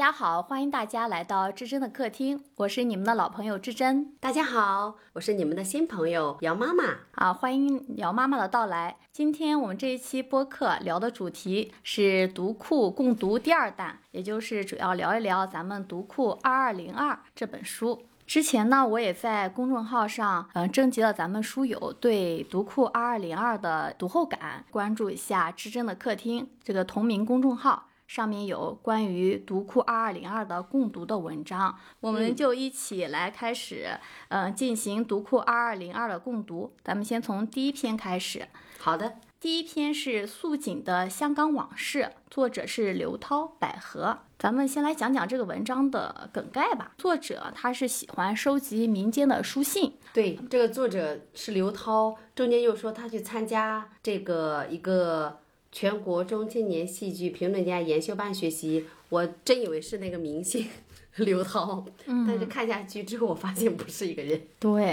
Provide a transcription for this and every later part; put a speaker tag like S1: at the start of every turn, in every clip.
S1: 家好，欢迎大家来到至真的客厅，我是你们的老朋友至真。
S2: 大家好，我是你们的新朋友姚妈妈
S1: 啊，欢迎姚妈妈的到来。今天我们这一期播客聊的主题是读库共读第二弹，也就是主要聊一聊咱们读库二二零二这本书。之前呢，我也在公众号上，嗯，征集了咱们书友对读库二二零二的读后感，关注一下至真的客厅这个同名公众号。上面有关于读库二二零二的共读的文章，我们就一起来开始，嗯，进行读库二二零二的共读。咱们先从第一篇开始。
S2: 好的，
S1: 第一篇是素锦的香港往事，作者是刘涛，百合。咱们先来讲讲这个文章的梗概吧。作者他是喜欢收集民间的书信。
S2: 对，这个作者是刘涛，中间又说他去参加这个一个。全国中青年戏剧评论家研修班学习，我真以为是那个明星。刘涛，但是看下去之后，我发现不是一个人。
S1: 对，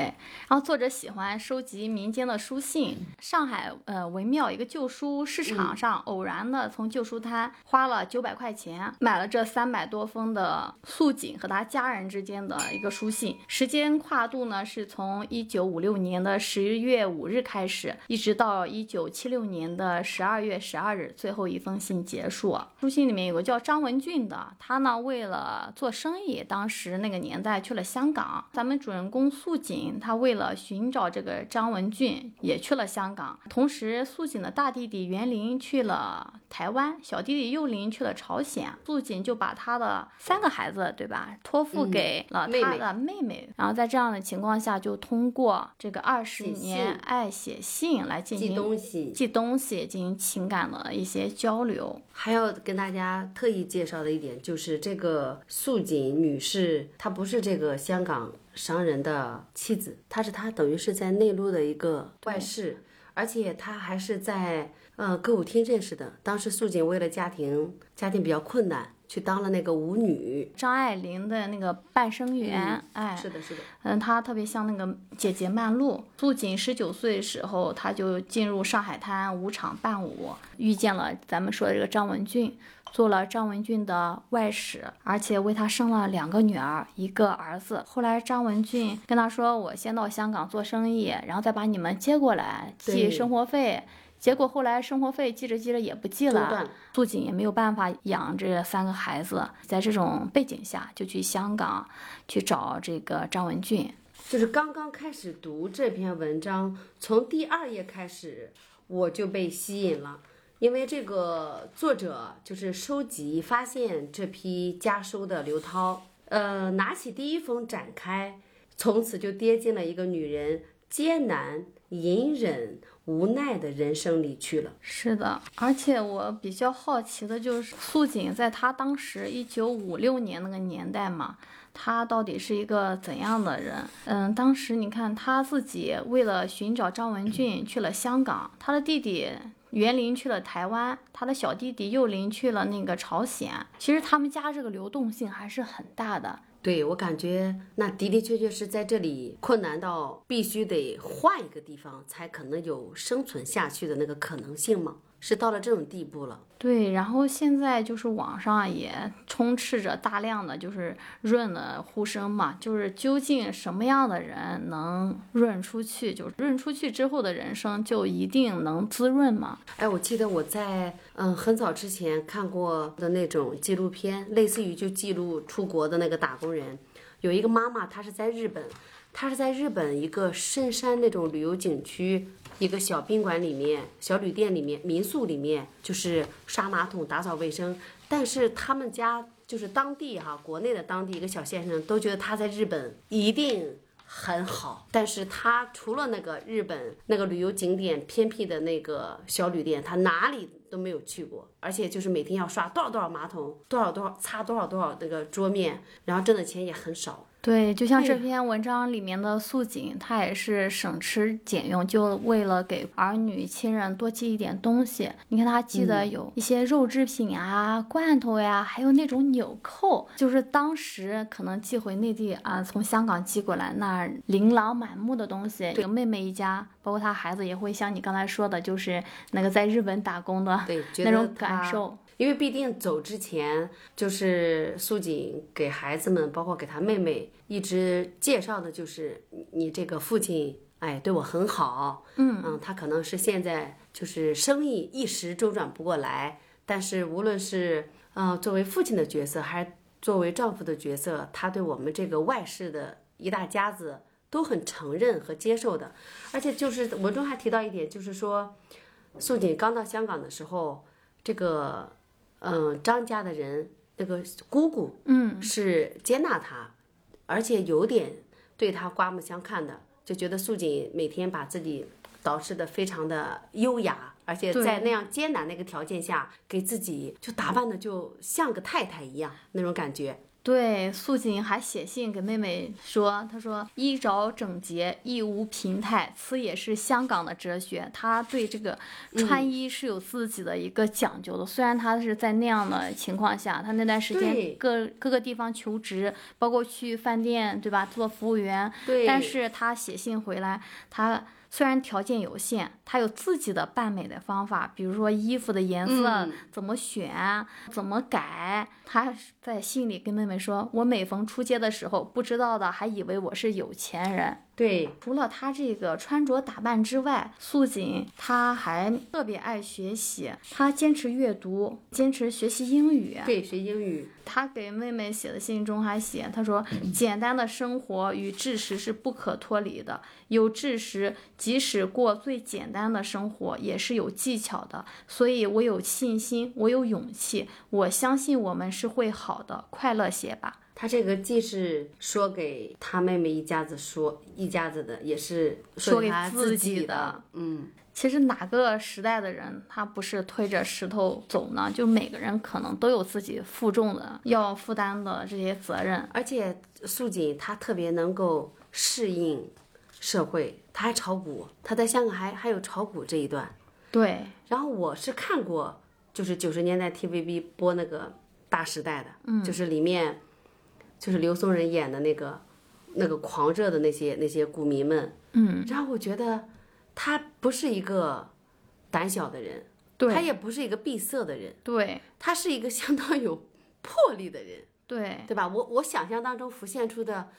S1: 然后作者喜欢收集民间的书信。上海呃文庙一个旧书市场上，偶然的从旧书摊花了九百块钱买了这三百多封的素锦和他家人之间的一个书信，时间跨度呢是从一九五六年的十月五日开始，一直到一九七六年的十二月十二日，最后一封信结束。书信里面有个叫张文俊的，他呢为了做生生意当时那个年代去了香港，咱们主人公素锦，他为了寻找这个张文俊也去了香港。同时，素锦的大弟弟袁林去了台湾，小弟弟幼林去了朝鲜。素锦就把他的三个孩子，对吧，托付给了他的妹妹。然后在这样的情况下，就通过这个二十年爱写信来进行
S2: 寄东西，
S1: 寄东西进行情感的一些交流。
S2: 还要跟大家特意介绍的一点就是这个素锦。女士，她不是这个香港商人的妻子，她是她等于是在内陆的一个外室，而且她还是在呃歌舞厅认识的。当时素锦为了家庭，家庭比较困难，去当了那个舞女，
S1: 张爱玲的那个伴生缘。哎，
S2: 是的，是的，
S1: 嗯，她特别像那个姐姐曼璐。素锦十九岁的时候，她就进入上海滩舞场伴舞，遇见了咱们说的这个张文俊。做了张文俊的外室，而且为他生了两个女儿，一个儿子。后来张文俊跟他说：“我先到香港做生意，然后再把你们接过来寄生活费。”结果后来生活费寄着寄着也不寄了，素锦也没有办法养这三个孩子。在这种背景下，就去香港去找这个张文俊。
S2: 就是刚刚开始读这篇文章，从第二页开始，我就被吸引了。因为这个作者就是收集发现这批家书的刘涛，呃，拿起第一封展开，从此就跌进了一个女人艰难、隐忍、无奈的人生里去了。
S1: 是的，而且我比较好奇的就是素锦在她当时一九五六年那个年代嘛，他到底是一个怎样的人？嗯，当时你看他自己为了寻找张文俊去了香港，他的弟弟。袁林去了台湾，他的小弟弟幼林去了那个朝鲜。其实他们家这个流动性还是很大的。
S2: 对我感觉，那的的确确是在这里困难到必须得换一个地方，才可能有生存下去的那个可能性吗？是到了这种地步了。
S1: 对，然后现在就是网上也充斥着大量的就是润的呼声嘛，就是究竟什么样的人能润出去？就润出去之后的人生就一定能滋润吗？
S2: 哎，我记得我在嗯很早之前看过的那种纪录片，类似于就记录出国的那个打工人，有一个妈妈，她是在日本，他是在日本一个深山那种旅游景区。一个小宾馆里面、小旅店里面、民宿里面，就是刷马桶、打扫卫生。但是他们家就是当地哈，国内的当地一个小先生都觉得他在日本一定很好。但是他除了那个日本那个旅游景点偏僻的那个小旅店，他哪里都没有去过。而且就是每天要刷多少多少马桶，多少多少擦多少多少那个桌面，然后挣的钱也很少。
S1: 对，就像这篇文章里面的素锦，她也是省吃俭用，就为了给儿女亲人多寄一点东西。你看她寄的有一些肉制品啊、罐头呀，还有那种纽扣，就是当时可能寄回内地啊，从香港寄过来那琳琅满目的东西。这个妹妹一家，包括她孩子，也会像你刚才说的，就是那个在日本打工的
S2: 对
S1: 那种感受。
S2: 因为必定走之前，就是素锦给孩子们，包括给她妹妹，一直介绍的就是你这个父亲，哎，对我很好，嗯。嗯，他可能是现在就是生意一时周转不过来，但是无论是嗯、呃作为父亲的角色，还是作为丈夫的角色，他对我们这个外室的一大家子都很承认和接受的，而且就是文中还提到一点，就是说，素锦刚到香港的时候，这个嗯张家的人那个姑姑
S1: 嗯，
S2: 是接纳他，而且有点对他刮目相看的，就觉得素锦每天把自己捯饬的非常的优雅，而且在那样艰难的一个条件下，给自己就打扮的就像个太太一样那种感觉。
S1: 对，素锦还写信给妹妹说，她说衣着整洁，亦无贫态，此也是香港的哲学。她对这个穿衣是有自己的一个讲究的。虽然她是在那样的情况下，她那段时间各各个地方求职，包括去饭店，对吧，做服务员，
S2: 对，
S1: 但是她写信回来，她虽然条件有限，他有自己的扮美的方法，比如说衣服的颜色、
S2: 嗯
S1: 怎么选、怎么改。他在信里跟妹妹说：“我每逢出街的时候，不知道的还以为我是有钱人。”
S2: 对，
S1: 除了她这个穿着打扮之外，素锦她还特别爱学习，她坚持阅读，坚持学习英语。
S2: 对，学英语，
S1: 他给妹妹写的信中还写，他说：“简单的生活与知识是不可脱离的，有知识，即使过最简单的生活，也是有技巧的。所以我有信心，我有勇气，我相信我们是会好的，快乐些吧。”
S2: 他这个既是说给他妹妹一家子说一家子的，也是
S1: 说给
S2: 他
S1: 自
S2: 己
S1: 己的。
S2: 嗯，
S1: 其实哪个时代的人，他不是推着石头走呢？就每个人可能都有自己负重的要负担的这些责任。
S2: 而且素锦她特别能够适应社会，她还炒股，她在香港还还有炒股这一段。
S1: 对，
S2: 然后我是看过，就是九十年代 TVB 播那个《大时代》的，嗯，就是里面就是刘松仁演的那个那个狂热的那些那些股民们，
S1: 嗯，
S2: 然后我觉得他不是一个胆小的人，
S1: 对
S2: 他也不是一个闭塞的人，
S1: 对，
S2: 他是一个相当有魄力的人，
S1: 对，
S2: 对吧？我我想象当中浮现出的，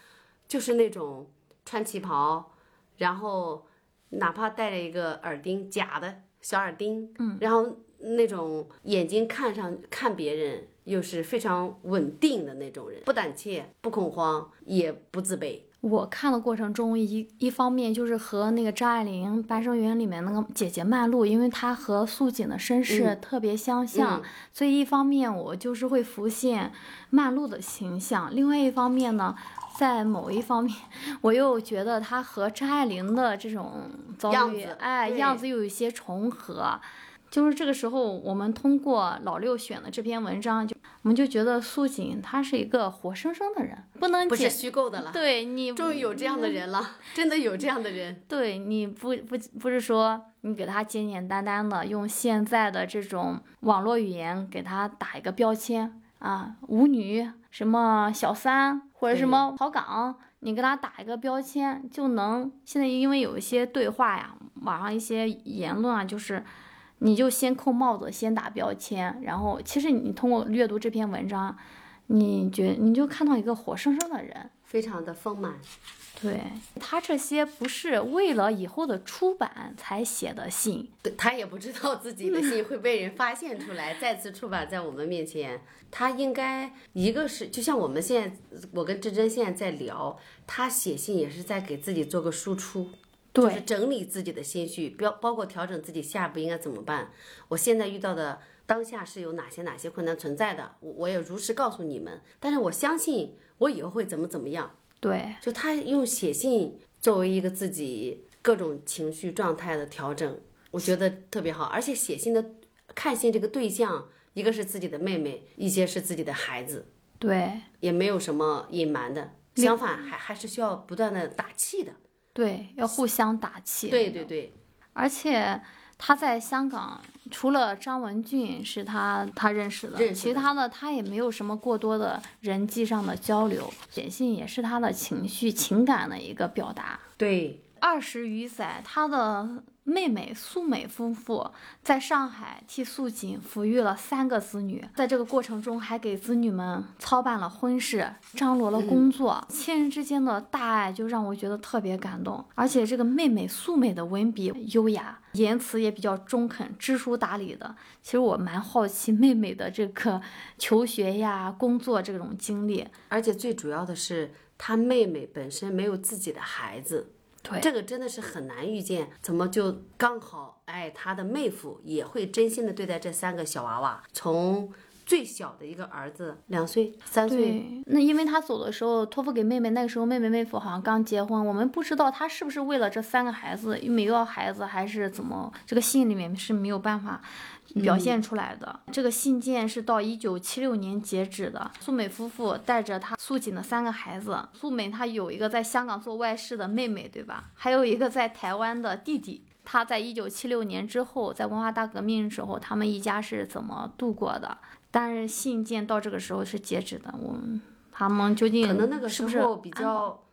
S2: 就是那种穿旗袍，然后哪怕戴着一个耳钉，假的小耳钉，嗯，然后那种眼睛看上看别人又是非常稳定的那种人，不胆怯，不恐慌，也不自卑。
S1: 我看的过程中，一一方面就是和那个张爱玲《半生缘》里面那个姐姐曼璐，因为她和素锦的身世特别相像，所以一方面我就是会浮现曼璐的形象，另外一方面呢，在某一方面，我又觉得她和张爱玲的这种遭遇，
S2: 样
S1: 哎，样子又有一些重合。就是这个时候，我们通过老六选的这篇文章，就我们就觉得素锦她是一个活生生的人，不能
S2: 不是虚构的了，
S1: 对你
S2: 终于有这样的人了，真的有这样的人。
S1: 对你不不不是说你给他简简单单的用现在的这种网络语言给他打一个标签啊，舞女什么小三或者什么跑岗，你给他打一个标签就能。现在因为有一些对话呀，网上一些言论啊，就是你就先扣帽子，先打标签，然后其实你通过阅读这篇文章，你觉你就看到一个活生生的人。
S2: 非常的丰满，
S1: 对他这些不是为了以后的出版才写的信，
S2: 他也不知道自己的信会被人发现出来，再次出版在我们面前。他应该一个是，就像我们现在，我跟志珍现在在聊，他写信也是在给自己做个输出，就是整理自己的心绪，包包括调整自己下一步应该怎么办。我现在遇到的当下是有哪些哪些困难存在的，我我也如实告诉你们。但是我相信我以后会怎么怎么样。
S1: 对
S2: 就他用写信作为一个自己各种情绪状态的调整，我觉得特别好。而且写信的看信这个对象，一个是自己的妹妹，一些是自己的孩子，
S1: 对
S2: 也没有什么隐瞒的，相反还还是需要不断的打气的。
S1: 对，要互相打气。
S2: 对对对，
S1: 而且他在香港，除了张文俊是他他认识的，其他的他也没有什么过多的人际上的交流。写信也是他的情绪情感的一个表达。
S2: 对
S1: 二十余载，他的妹妹素美夫妇在上海替素锦抚育了三个子女，在这个过程中还给子女们操办了婚事，张罗了工作，亲人之间的大爱就让我觉得特别感动。而且这个妹妹素美的文笔优雅，言辞也比较中肯，知书达理的。其实我蛮好奇妹妹的这个求学呀、工作这种经历。
S2: 而且最主要的是，她妹妹本身没有自己的孩子。
S1: 对，
S2: 这个真的是很难遇见，怎么就刚好哎，他的妹夫也会真心的对待这三个小娃娃，从最小的一个儿子两岁、三岁，
S1: 对，那因为他走的时候托付给妹妹，那个时候妹妹妹夫好像刚结婚，我们不知道他是不是为了这三个孩子没要孩子，还是怎么，这个信里面是没有办法。表现出来的这个信件是到一九七六年截止的。素美夫妇带着他素锦的三个孩子，素美她有一个在香港做外事的妹妹，对吧？还有一个在台湾的弟弟。他在一九七六年之后，在文化大革命时候，他们一家是怎么度过的？但是信件到这个时候是截止的。我们他们究竟
S2: 可能那个
S1: 时
S2: 候比较，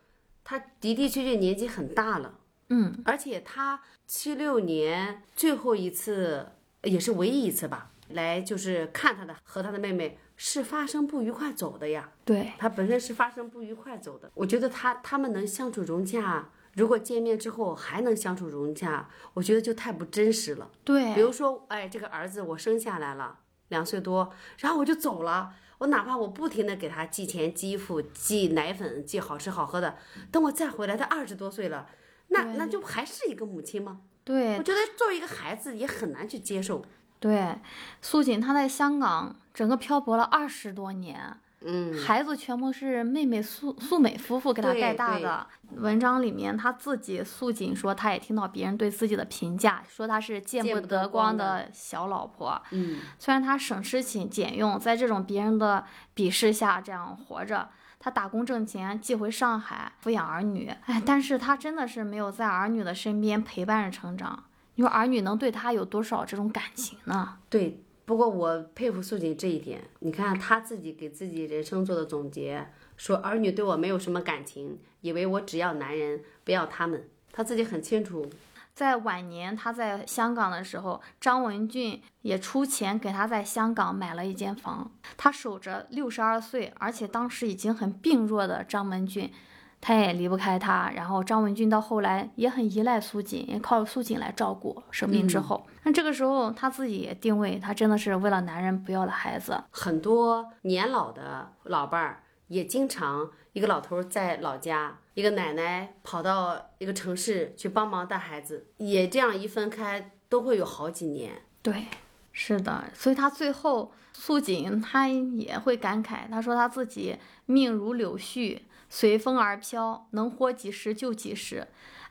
S2: 他的的确确年纪很大了。
S1: 嗯，
S2: 而且他七六年最后一次。也是唯一一次吧，来就是看他的和他的妹妹是发生不愉快走的呀。
S1: 对
S2: 他本身是发生不愉快走的。我觉得他他们能相处融洽，如果见面之后还能相处融洽，我觉得就太不真实了。
S1: 对，
S2: 比如说，哎，这个儿子我生下来了两岁多，然后我就走了，我哪怕我不停的给他寄钱、寄衣服、寄奶粉、寄好吃好喝的，等我再回来，他二十多岁了，那那就还是一个母亲吗？
S1: 对，
S2: 我觉得作为一个孩子也很难去接受。
S1: 对，素锦她在香港整个漂泊了二十多年，
S2: 嗯，
S1: 孩子全部是妹妹素素美夫妇给她带大的。文章里面她自己素锦说，她也听到别人对自己的评价，说她是见不得光的小老婆。
S2: 嗯，
S1: 虽然她省吃俭俭用，在这种别人的鄙视下这样活着。他打工挣钱，寄回上海抚养儿女，哎，但是他真的是没有在儿女的身边陪伴着成长。你说儿女能对他有多少这种感情呢？
S2: 对，不过我佩服素锦这一点。你看他自己给自己人生做的总结，说儿女对我没有什么感情，以为我只要男人，不要他们。他自己很清楚。
S1: 在晚年，他在香港的时候，张文俊也出钱给他在香港买了一间房。他守着六十二岁，而且当时已经很病弱的张文俊，他也离不开他。然后张文俊到后来也很依赖苏锦，也靠苏锦来照顾。生病之后，那这个时候他自己也定位，他真的是为了男人不要了孩子。
S2: 很多年老的老伴儿也经常，一个老头在老家。一个奶奶跑到一个城市去帮忙带孩子，也这样一分开都会有好几年。
S1: 对，是的，所以他最后素锦他也会感慨，他说他自己命如柳絮，随风而飘，能活几时就几时，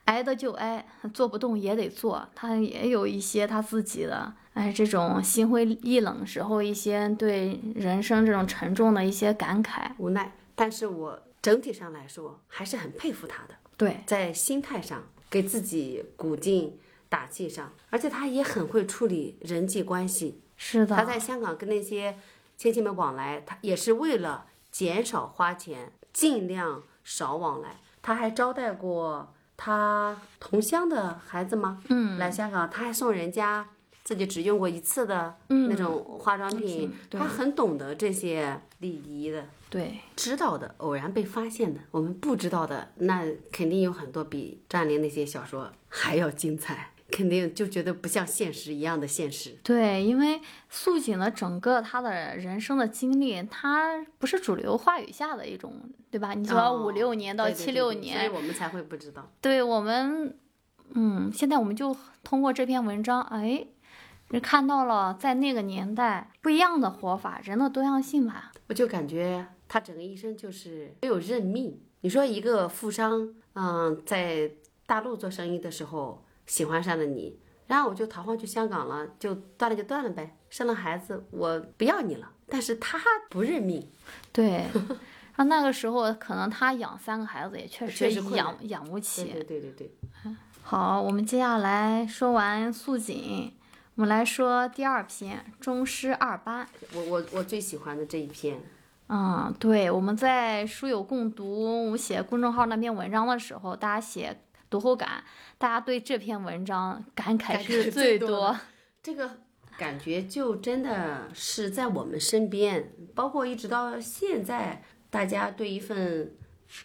S1: 挨的就挨，做不动也得做。他也有一些他自己的，哎，这种心灰意冷时候一些对人生这种沉重的一些感慨、
S2: 无奈。但是我。整体上来说还是很佩服他的，
S1: 对，
S2: 在心态上给自己鼓劲打气上，而且他也很会处理人际关系。
S1: 是的，
S2: 他在香港跟那些亲戚们往来，他也是为了减少花钱，尽量少往来。他还招待过他同乡的孩子吗？
S1: 嗯，
S2: 来香港，他还送人家自己只用过一次的那种化妆品。他很懂得这些礼仪的。
S1: 对，
S2: 知道的偶然被发现的，我们不知道的，那肯定有很多比张玲那些小说还要精彩，肯定就觉得不像现实一样的现实。
S1: 对，因为素锦的整个他的人生的经历，他不是主流话语下的一种，对吧？你说五六年到七六年，
S2: 所以我们才会不知道。
S1: 对我们，嗯，现在我们就通过这篇文章，哎。就看到了在那个年代不一样的活法，人的多样性吧。
S2: 我就感觉他整个一生就是没有认命。你说一个富商，嗯，在大陆做生意的时候喜欢上了你，然后我就逃荒去香港了，就断了就断了呗。生了孩子，我不要你了。但是他不认命。
S1: 对，啊，那个时候可能他养三个孩子也确
S2: 实
S1: 养养不起。
S2: 对对对对。
S1: 好，我们接下来说完素锦。我们来说第二篇《中师二班》，
S2: 我我我最喜欢的这一篇。
S1: 嗯，对，我们在书友共读我写公众号那篇文章的时候，大家写。读后感，大家对这篇文章感慨是
S2: 最多
S1: 多。
S2: 这个感觉就真的是在我们身边，包括一直到现在，大家对一份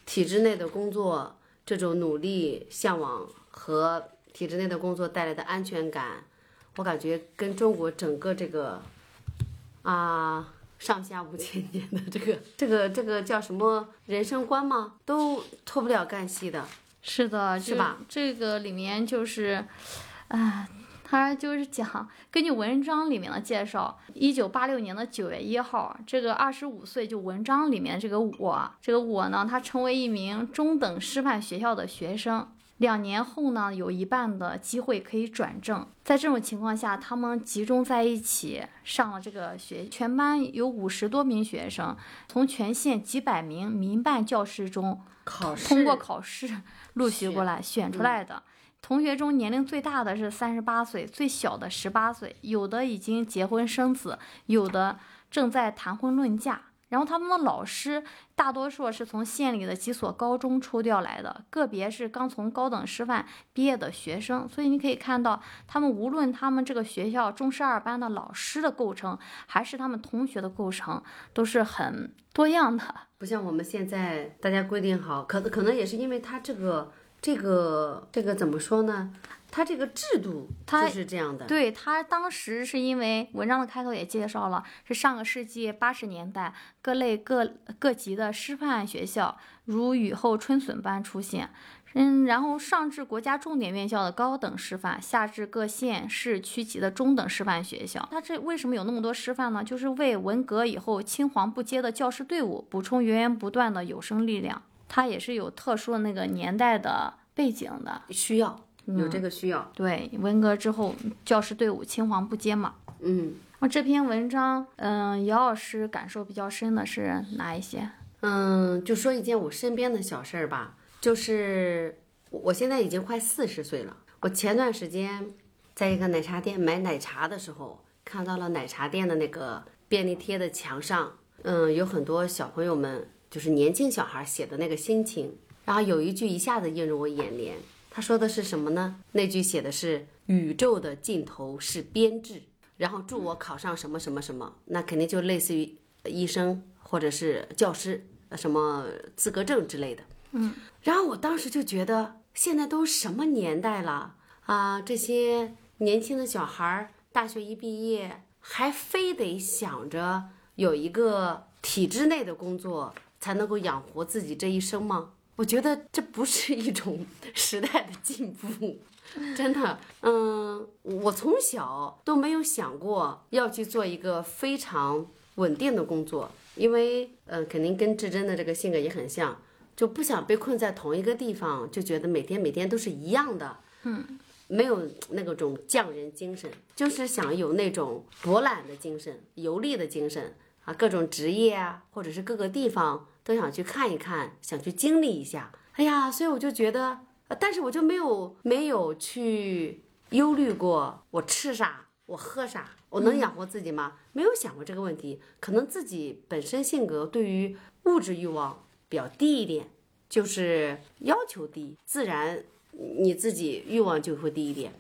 S2: 体制内的工作这种努力、向往和体制内的工作带来的安全感，我感觉跟中国整个这个啊。上下五千年的这个这个这个叫什么人生观吗？都脱不了干系的。
S1: 是的，
S2: 是吧？
S1: 这个里面就是，啊、他就是讲，根据文章里面的介绍，一九八六年的九月一号，这个二十五岁，就文章里面这个我，这个我呢，他成为一名中等师范学校的学生。两年后呢，有一半的机会可以转正。在这种情况下，他们集中在一起上了这个学，全班有五十多名学生，从全县几百名民办教师中
S2: 考试
S1: 通过考试陆续过来选出来的。同学中年龄最大的是三十八岁，最小的十八岁，有的已经结婚生子，有的正在谈婚论嫁。然后他们的老师大多数是从县里的几所高中抽调来的，个别是刚从高等师范毕业的学生。所以你可以看到，他们无论他们这个学校中师二班的老师的构成，还是他们同学的构成，都是很多样的。
S2: 不像我们现在大家规定好，可能可能也是因为他这个这个这个怎么说呢？它这个制度
S1: 它
S2: 就是这样的。
S1: 对他当时是因为文章的开头也介绍了，是上个世纪八十年代各类各各级的师范学校如雨后春笋般出现。嗯，然后上至国家重点院校的高等师范，下至各县市区级的中等师范学校，它这为什么有那么多师范呢？就是为文革以后青黄不接的教师队伍补充源源不断的有生力量。它也是有特殊的那个年代的背景的。
S2: 需要有这个需要。
S1: 对，文革之后教师队伍青黄不接嘛。
S2: 嗯
S1: 那这篇文章，嗯，姚老师感受比较深的是哪一些？
S2: 嗯，就说一件我身边的小事儿吧，就是我我现在已经快四十岁了。我前段时间在一个奶茶店买奶茶的时候，看到了奶茶店的那个便利贴的墙上，嗯，有很多小朋友们，就是年轻小孩写的那个心情。然后有一句一下子映入我眼帘，他说的是什么呢？那句写的是“宇宙的尽头是编制”，然后祝我考上什么什么什么，那肯定就类似于医生或者是教师，呃什么资格证之类的。嗯，然后我当时就觉得，现在都什么年代了啊？这些年轻的小孩儿大学一毕业，还非得想着有一个体制内的工作才能够养活自己这一生吗？我觉得这不是一种 时代的进步，真的。嗯，我从小都没有想过要去做一个非常稳定的工作，因为呃，肯定跟志珍的这个性格也很像，就不想被困在同一个地方，就觉得每天每天都是一样的。嗯。没有那个种匠人精神，就是想有那种博览的精神、游历的精神啊，各种职业啊，或者是各个地方都想去看一看，想去经历一下。哎呀，所以我就觉得，呃但是我就没有没有去忧虑过我吃啥，我喝啥，我能养活自己吗？没有想过这个问题。可能自己本身性格对于物质欲望比较低一点，就是要求低，自然你自己欲望就会低一点。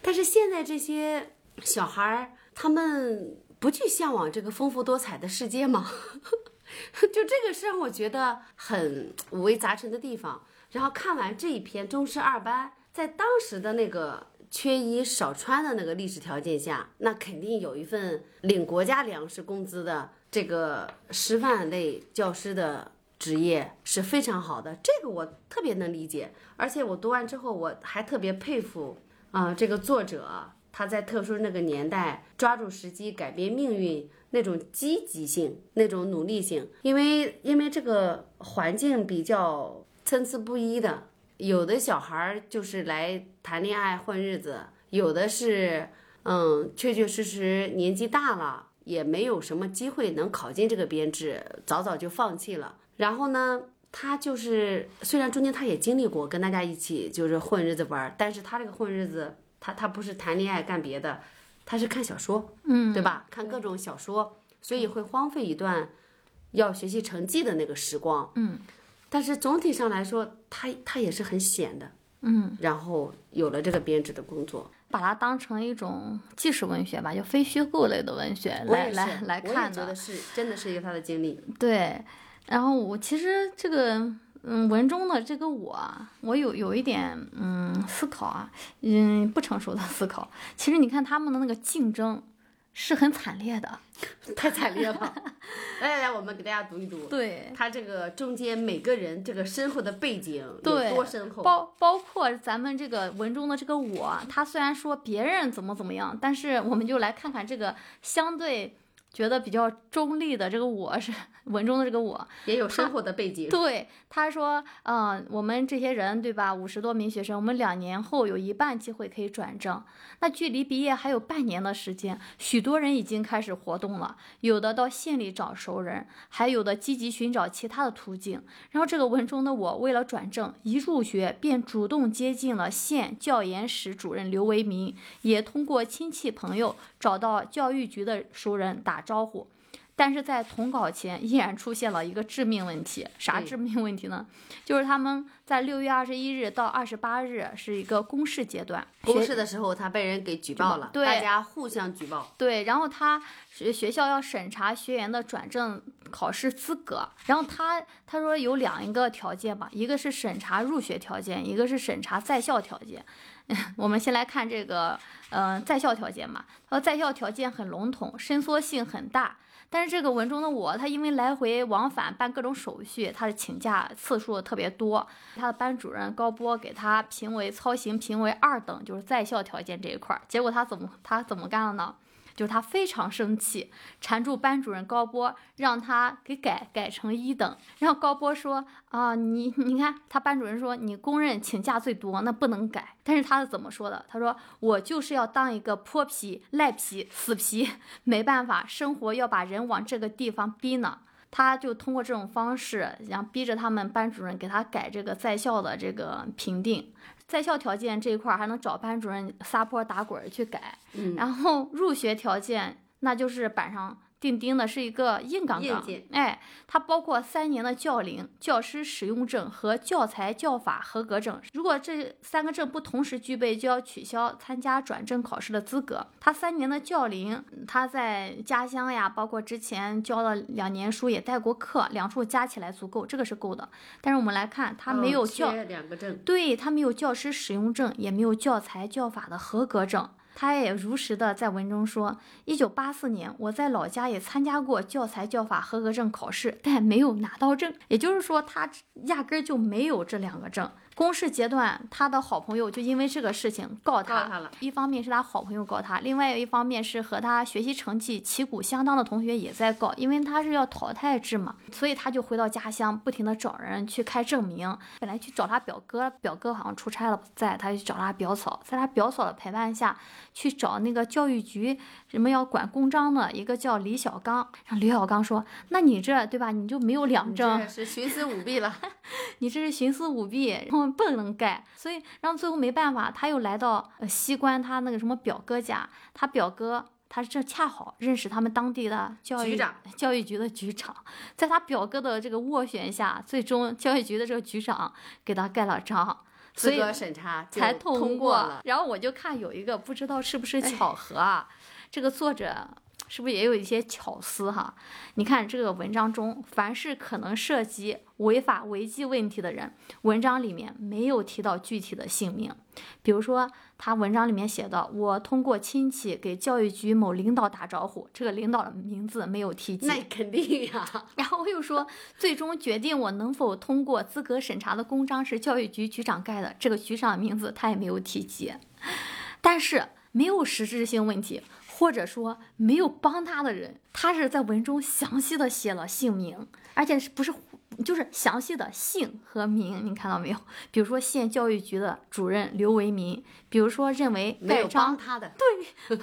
S2: 但是现在这些小孩儿，他们不去向往这个丰富多彩的世界吗？就这个是让我觉得很五味杂陈的地方。然后看完这一篇中师二班，在当时的那个缺衣少穿的那个历史条件下，那肯定有一份领国家粮食工资的这个师范类教师的职业是非常好的，这个我特别能理解。而且我读完之后，我还特别佩服啊、这个作者他在特殊那个年代抓住时机改变命运那种积极性、那种努力性，因为因为这个环境比较参差不一的，有的小孩儿就是来谈恋爱混日子，有的是嗯，确确实实年纪大了，也没有什么机会能考进这个编制，早早就放弃了。然后呢，他就是虽然中间他也经历过跟大家一起就是混日子玩儿，但是他这个混日子，他他不是谈恋爱干别的，他是看小说，嗯，对吧？看各种小说，所以会荒废一段要学习成绩的那个时光，嗯。但是总体上来说，他他也是很闲的，
S1: 嗯，
S2: 然后有了这个编制的工作。
S1: 把它当成一种纪实文学吧，就非虚构类的文学来来来看的
S2: 觉得。是真的是一个他的经历。
S1: 对，然后我其实这个嗯文中的这个我，我有有一点嗯思考啊，嗯不成熟的思考。其实你看他们的那个竞争是很惨烈的，
S2: 太惨烈了。来来来，我们给大家读一读。
S1: 对，
S2: 他这个中间每个人这个深厚的背景有
S1: 对
S2: 多深厚？
S1: 包包括咱们这个文中的这个我，他虽然说别人怎么怎么样，但是我们就来看看这个相对觉得比较中立的这个我是文中的这个我，
S2: 也有深厚的背景。
S1: 对，他说，嗯、我们这些人，对吧？五十多名学生，我们两年后有一半机会可以转正。那距离毕业还有半年的时间，许多人已经开始活动了，有的到县里找熟人，还有的积极寻找其他的途径。然后这个文中的我，为了转正，一入学便主动接近了县教研室主任刘维民，也通过亲戚朋友找到教育局的熟人打招呼。但是在统考前依然出现了一个致命问题，啥致命问题呢？就是他们在六月二十一日到二十八日是一个公示阶段，
S2: 公示的时候，他被人给举报了，
S1: 对
S2: 大家互相举报。
S1: 对，然后他学学校要审查学员的转正考试资格，然后他他说有两一个条件吧，一个是审查入学条件，一个是审查在校条件。我们先来看这个，呃，在校条件嘛。他说在校条件很笼统，伸缩性很大。但是这个文中的我，他因为来回往返办各种手续，他的请假次数特别多。他的班主任高波给他评为操行评为二等，就是在校条件这一块儿。结果他怎么他怎么干了呢？就是他非常生气，缠住班主任高波，让他给改改成一等。然后高波说：“啊，你你看，他班主任说你公认请假最多，那不能改。但是他是怎么说的？他说我就是要当一个泼皮、赖皮、死皮，没办法，生活要把人往这个地方逼呢。”他就通过这种方式，然后逼着他们班主任给他改这个在校的这个评定，在校条件这一块儿还能找班主任撒泼打滚去改。
S2: 嗯，
S1: 然后入学条件，那就是板上钉钉的，是一个硬杠杠。哎，它包括三年的教龄、教师使用证和教材教法合格证。如果这三个证不同时具备，就要取消参加转正考试的资格。他三年的教龄，他在家乡呀，包括之前教了两年书，也带过课，两处加起来足够，这个是够的。但是我们来看，他没有
S2: 哦
S1: 教。
S2: 缺两个证。
S1: 对他没有教师使用证，也没有教材教法的合格证。他也如实的在文中说，一九八四年我在老家也参加过教材教法合格证考试，但没有拿到证。也就是说，他压根儿就没有这两个证。公示阶段，他的好朋友就因为这个事情告他，
S2: 告他了。
S1: 一方面是他好朋友告他，另外一方面是和他学习成绩旗鼓相当的同学也在告，因为他是要淘汰制嘛，所以他就回到家乡，不停的找人去开证明。本来去找他表哥，表哥好像出差了不在，他就去找他表嫂，在他表嫂的陪伴下去找那个教育局什么要管公章的一个叫李小刚，然后李小刚说：“那你这对吧，你就没有两证，
S2: 是徇私舞弊了。
S1: 你这是徇私舞弊，然后不能盖，所以然后最后没办法，他又来到呃西关他那个什么表哥家，他表哥他这恰好认识他们当地的教育
S2: 局长
S1: 教育局的局长，在他表哥的这个斡旋下，最终教育局的这个局长给他盖了章，所以
S2: 审查
S1: 才
S2: 通
S1: 通
S2: 过了。
S1: 然后我就看有一个不知道是不是巧合啊，这个作者是不是也有一些巧思哈？你看这个文章中，凡是可能涉及违法违纪问题的人，文章里面没有提到具体的姓名。比如说，他文章里面写的，我通过亲戚给教育局某领导打招呼，这个领导的名字没有提及。
S2: 那肯定呀、
S1: 然后又说，最终决定我能否通过资格审查的公章是教育局局长盖的，这个局长的名字他也没有提及，但是没有实质性问题，或者说没有帮他的人，他是在文中详细的写了姓名，而且是不是就是详细的姓和名，你看到没有？比如说县教育局的主任刘为民，比如说认为盖章
S2: 帮他的。
S1: 对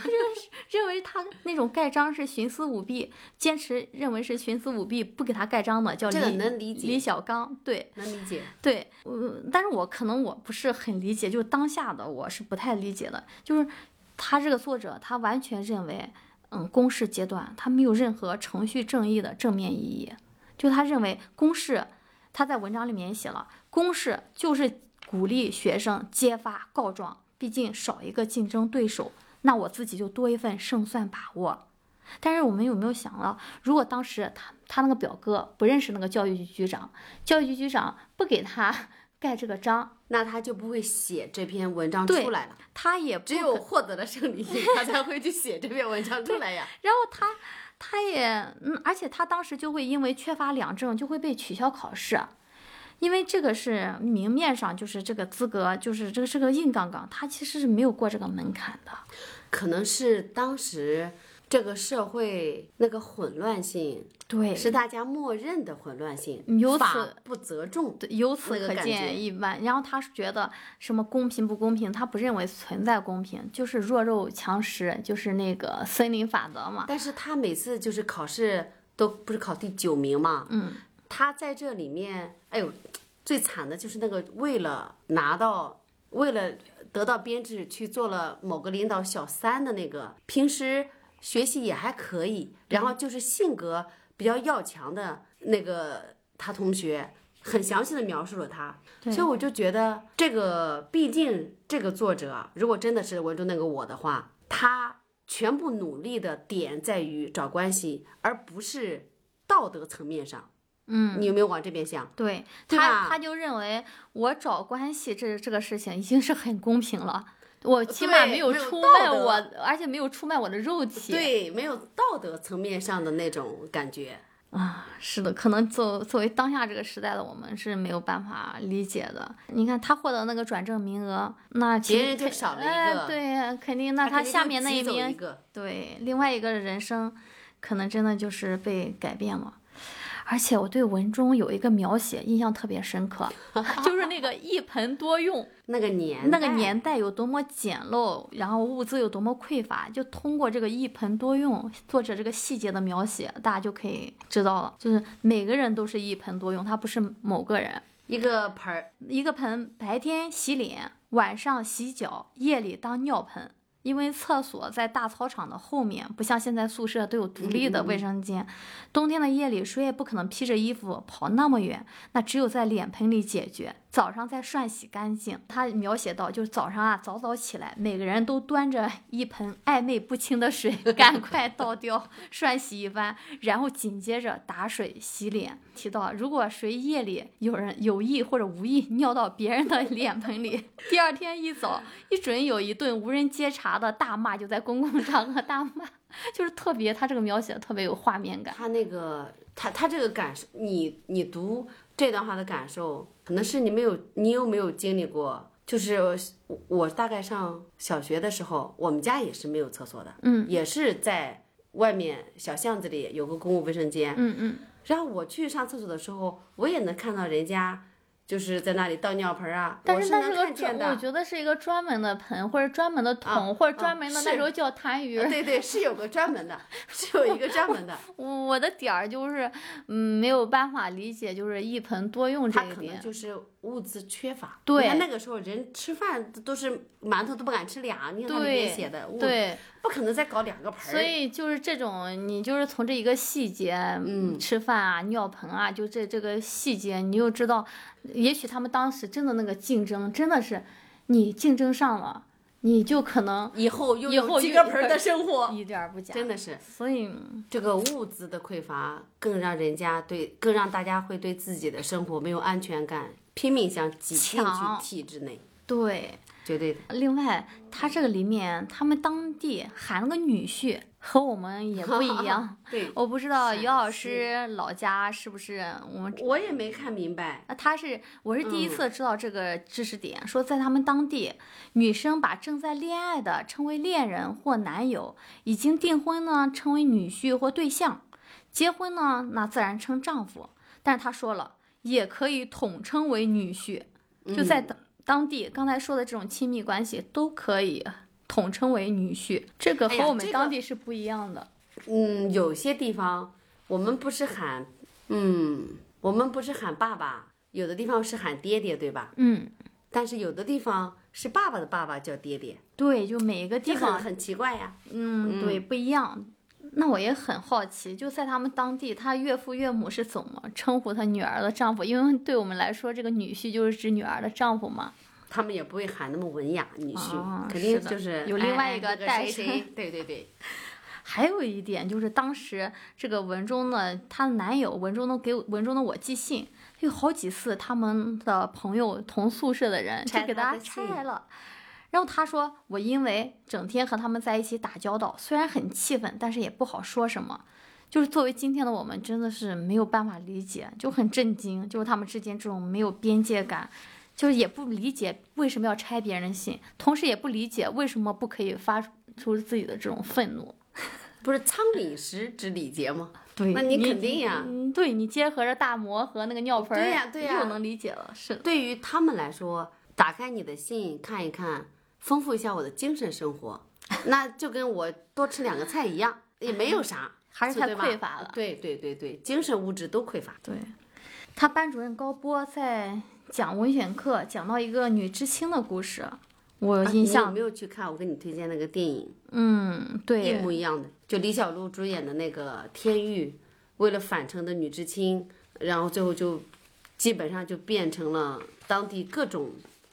S1: 认为他那种盖章是徇私舞弊，坚持认为是徇私舞弊，不给他盖章的叫
S2: 这个
S1: 李
S2: 能理解
S1: 李小刚，对
S2: 能理解。
S1: 对，嗯，但是我可能我不是很理解，就是当下的我是不太理解的，就是他这个作者他完全认为，嗯，公示阶段他没有任何程序正义的正面意义，就他认为公示，他在文章里面也写了，公示就是。鼓励学生揭发告状，毕竟少一个竞争对手，那我自己就多一份胜算把握。但是我们有没有想到，如果当时他他那个表哥不认识那个教育局局长，教育局局长不给他 盖这个章，
S2: 那他就不会写这篇文章出来了。
S1: 他也不
S2: 只有获得了胜利，他才会去写这篇文章出来呀。
S1: 然后他他也嗯，而且他当时就会因为缺乏两证就会被取消考试，因为这个是明面上就是这个资格就是这个是个硬杠杠，他其实是没有过这个门槛的。
S2: 可能是当时这个社会那个混乱性，
S1: 对，
S2: 是大家默认的混乱性，
S1: 由此
S2: 法不责众。
S1: 对由此可
S2: 那个感觉
S1: 见一斑。然后他是觉得什么公平不公平，他不认为存在公平，就是弱肉强食，就是那个 森林法则嘛。
S2: 但是他每次就是考试都不是考第九名嘛，
S1: 嗯，
S2: 他在这里面，哎呦，最惨的就是那个为了拿到，为了得到编制去做了某个领导小三的那个，平时学习也还可以，然后就是性格比较要强的那个他同学，很详细的描述了他，所以我就觉得这个，毕竟这个作者啊如果真的是文中那个我的话，他全部努力的点在于找关系，而不是道德层面上。嗯，你有没有往这边想？
S1: 对他，他就认为我找关系这这个事情已经是很公平了，我起码
S2: 没有
S1: 出卖我，而且没有出卖我的肉体。
S2: 对，没有道德层面上的那种感觉。
S1: 啊，是的，可能作作为当下这个时代的我们是没有办法理解的。你看他获得那个转正名额，那其
S2: 别人就少了一
S1: 哎
S2: 个
S1: 对，肯定那他下面那
S2: 一
S1: 名，
S2: 个，
S1: 对，另外一个人生，可能真的就是被改变了。而且我对文中有一个描写印象特别深刻，就是那个一盆多用，
S2: 那个年
S1: 那个年代有多么简陋，然后物资有多么匮乏，就通过这个一盆多用，作者这个细节的描写，大家就可以知道了，就是每个人都是一盆多用，他不是某个人。
S2: 一个盆儿，
S1: 一个盆白天洗脸，晚上洗脚，夜里当尿盆。因为厕所在大操场的后面，不像现在宿舍都有独立的卫生间。冬天的夜里，谁也不可能披着衣服跑那么远，那只有在脸盆里解决。早上再涮洗干净。他描写到，就是早上啊，早早起来，每个人都端着一盆暧昧不清的水，赶快倒掉，涮洗一番，然后紧接着打水洗脸。提到，如果谁夜里有人有意或者无意尿到别人的脸盆里，第二天一早，一准有一顿无人接茬的大骂，就在公共场合大骂，就是特别，他这个描写特别有画面感。
S2: 他那个他他这个感，你你读这段话的感受，可能是你没有，你有没有经历过？就是我我大概上小学的时候，我们家也是没有厕所的，
S1: 嗯，
S2: 也是在外面小巷子里有个公共卫生间，
S1: 嗯嗯，
S2: 然后我去上厕所的时候，我也能看到人家就是在那里倒尿盆啊，
S1: 但是那是个。我觉得是一个专门的盆或者专门的桶、或者专门的那时候叫痰盂。
S2: 对对，是有个专门的，是有一个专门的，
S1: 我的点儿就是，嗯，没有办法理解，就是一盆多用这
S2: 他可能
S1: 一点。
S2: 就是物资缺乏。
S1: 对
S2: 你看那个时候人吃饭都是馒头都不敢吃俩，你看他里面写的，物
S1: 对，
S2: 不可能再搞两个盆儿。
S1: 所以就是这种，你就是从这一个细节，嗯，吃饭啊、尿盆啊，就这这个细节，你就知道，也许他们当时真的那个竞争，真的是你竞争上了，你就可能
S2: 以后又有几个盆儿的生活，
S1: 一点不假。
S2: 真的是
S1: 所以，
S2: 这个物资的匮乏，更让人家对，更让大家会对自己的生活没有安全感，拼命想挤进去体制内，
S1: 对。
S2: 绝对的。
S1: 另外，他这个里面，他们当地喊了个女婿，和我们也不一样。
S2: 对，
S1: 我不知道
S2: 陕
S1: 于老师老家是不是我们
S2: 我也没看明白。
S1: 啊，他是我是
S2: 嗯
S1: 第一次知道这个知识点，说在他们当地，女生把正在恋爱的称为恋人或男友，已经订婚呢称为女婿或对象，结婚呢那自然称丈夫。但是他说了，也可以统称为女婿，就在当当地刚才说的这种亲密关系都可以统称为女婿，这个和我们当地是不一样的。
S2: 嗯，有些地方我们不是喊，嗯，我们不是喊爸爸，有的地方是喊爹爹，对吧？
S1: 嗯，
S2: 但是有的地方是爸爸的爸爸叫爹爹，
S1: 对，就每一个地方
S2: 很很奇怪呀。
S1: 嗯，对，不一样。那我也很好奇，就在他们当地，他岳父岳母是怎么称呼他女儿的丈夫？因为对我们来说，这个女婿就是指女儿的丈夫嘛。
S2: 他们也不会喊那么文雅，女婿、
S1: 哦
S2: 肯定
S1: 的
S2: 就是
S1: 有另外
S2: 哎
S1: 一个
S2: 带谁
S1: 代称
S2: 谁，对对对，
S1: 还有一点就是，当时这个文中的她的男友文中的给我文中的我寄信，有好几次他们的朋友同宿舍的人就给他拆了。然后他说：“我因为整天和他们在一起打交道，虽然很气愤，但是也不好说什么。就是作为今天的我们，真的是没有办法理解，就很震惊，就是他们之间这种没有边界感，就是也不理解为什么要拆别人的信，同时也不理解为什么不可以发出自己的这种愤怒。
S2: 不是仓廪实知礼节吗？
S1: 对，
S2: 那你肯定呀
S1: 嗯，对你结合着大魔和那个尿盆儿，
S2: 对呀对呀
S1: 又能理解了，是，
S2: 对于他们来说，打开你的信看一看，丰富一下我的精神生活，那就跟我多吃两个菜一样，也没有啥，
S1: 还是太匮乏了。
S2: 对对对对，精神物质都匮乏。
S1: 对，他班主任高波在讲文选课讲到一个女知青的故事，我
S2: 啊你有
S1: 印象，
S2: 没有去看我给你推荐那个电影？
S1: 嗯，对一，
S2: 模一样的，就李小璐主演的那个《天域》，为了返程的女知青，然后最后就基本上就变成了当地各种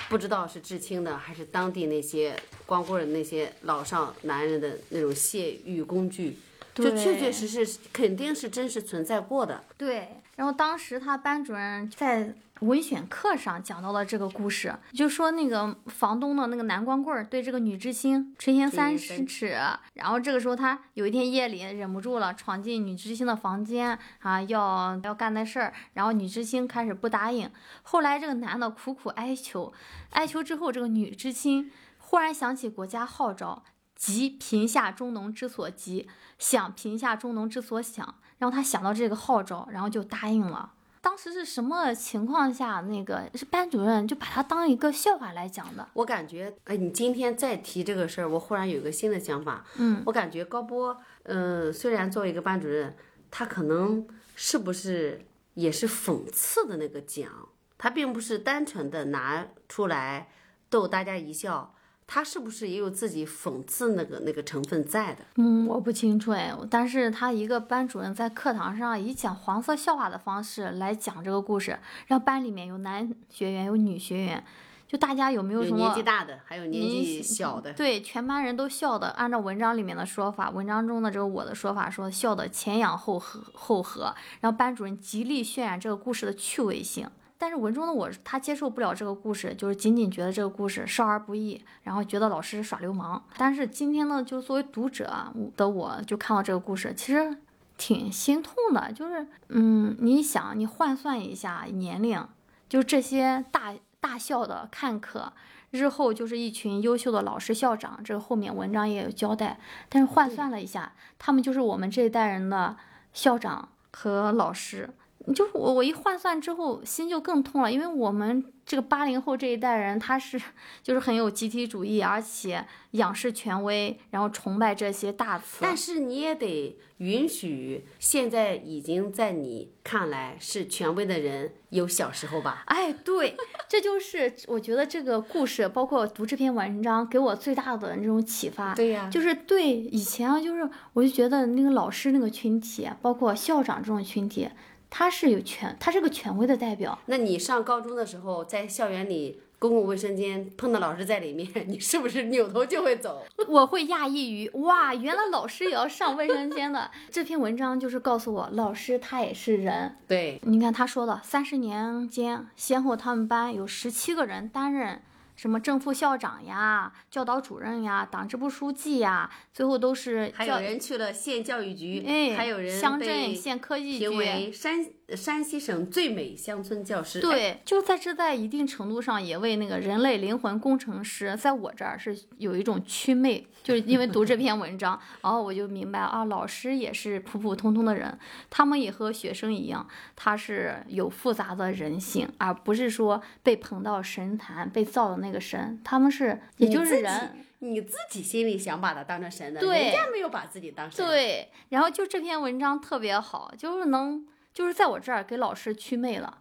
S2: 不知道是知青的还是当地那些光棍儿那些老少男人的那种泄欲工具，就确确实实肯定是真实存在过的。
S1: 对，然后当时他班主任在文选课上讲到了这个故事，就说那个房东的那个男光棍儿对这个女知青垂涎三
S2: 垂涎三
S1: 尺，然后这个时候他有一天夜里忍不住了，闯进女知青的房间啊，要要干那事儿，然后女知青开始不答应，后来这个男的苦苦哀求，哀求之后，这个女知青忽然想起国家号召。急贫下中农之所急，想贫下中农之所想，然后他想到这个号召，然后就答应了。当时是什么情况下？那个是班主任就把他当一个笑话来讲的。
S2: 我感觉，哎，你今天再提这个事儿，我忽然有一个新的想法。
S1: 嗯，
S2: 我感觉高波，嗯、虽然作为一个班主任，他可能是不是也是讽刺的那个讲，他并不是单纯的拿出来逗大家一笑，他是不是也有自己讽刺那个那个成分在的？
S1: 嗯，我不清楚哎，但是他一个班主任在课堂上以讲黄色笑话的方式来讲这个故事，让班里面有男学员有女学员，就大家有没有什么
S2: 年纪大的，还有年
S1: 年
S2: 纪小的，
S1: 对，全班人都笑的，按照文章里面的说法，文章中的这个我的说法说笑的前仰后合后合，然后班主任极力渲染这个故事的趣味性。但是文中的我他接受不了这个故事，就是仅仅觉得这个故事少儿不宜，然后觉得老师耍流氓。但是今天呢，就作为读者的我，就看到这个故事，其实挺心痛的。就是，嗯，你想，你换算一下年龄，就这些大大校的看客，日后就是一群优秀的老师、校长，这个后面文章也有交代。但是换算了一下，他们就是我们这一代人的校长和老师。就是我，我一换算之后，心就更痛了，因为我们这个八零后这一代人，他是就是很有集体主义，而且仰视权威，然后崇拜这些大词。
S2: 但是你也得允许现在已经在你看来是权威的人有小时候吧？
S1: 哎，对，这就是我觉得这个故事，包括读这篇文章，给我最大的那种启发。
S2: 对呀
S1: 就是对以前啊，就是我就觉得那个老师那个群体，包括校长这种群体，他是有权，他是个权威的代表。
S2: 那你上高中的时候，在校园里公共卫生间碰到老师在里面，你是不是扭头就会走？
S1: 我会讶异于哇，原来老师也要上卫生间的。这篇文章就是告诉我，老师他也是人。
S2: 对，
S1: 你看他说的，三十年间，先后他们班有十七个人担任什么正副校长呀、教导主任呀、党支部书记呀，最后都是
S2: 还有人去了县教育局，
S1: 哎，
S2: 还有人
S1: 乡镇县科技局
S2: 评。为山山西省最美乡村教师。哎，
S1: 对，就在这在一定程度上也为那个人类灵魂工程师，在我这儿是有一种祛魅，就是因为读这篇文章，然 后我就明白啊，老师也是普普通通的人，他们也和学生一样，他是有复杂的人性，而不是说被捧到神坛被造的那个神，他们是也就是人。
S2: 你自己心里想把他当成神的，
S1: 对
S2: 人家没有把自己当神。，
S1: 对，然后就这篇文章特别好，就是能就是在我这儿给老师祛魅了。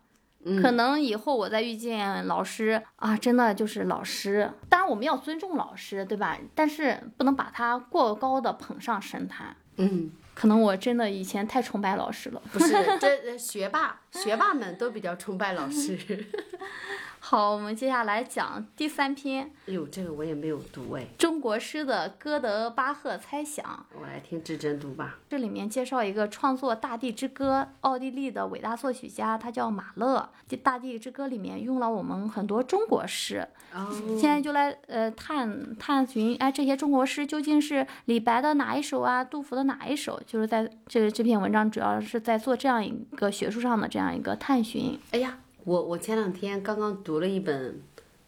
S2: 嗯
S1: 可能以后我再遇见老师啊，真的就是老师。当然我们要尊重老师，对吧？但是不能把他过高的捧上神坛。
S2: 嗯，
S1: 可能我真的以前太崇拜老师了。
S2: 不是，这 学霸学霸们都比较崇拜老师。
S1: 好，我们接下来讲第三篇
S2: 哎呦，这个我也没有读哎，
S1: 中国诗的哥德巴赫猜想。
S2: 我来听志珍读吧。
S1: 这里面介绍一个创作《大地之歌》奥地利的伟大作曲家，他叫马勒。这《大地之歌》里面用了我们很多中国诗，
S2: 哦，
S1: 现在就来呃探探寻，哎，这些中国诗究竟是李白的哪一首啊，杜甫的哪一首？就是在这个这篇文章主要是在做这样一个学术上的这样一个探寻。
S2: 哎呀，我我前两天刚刚读了一本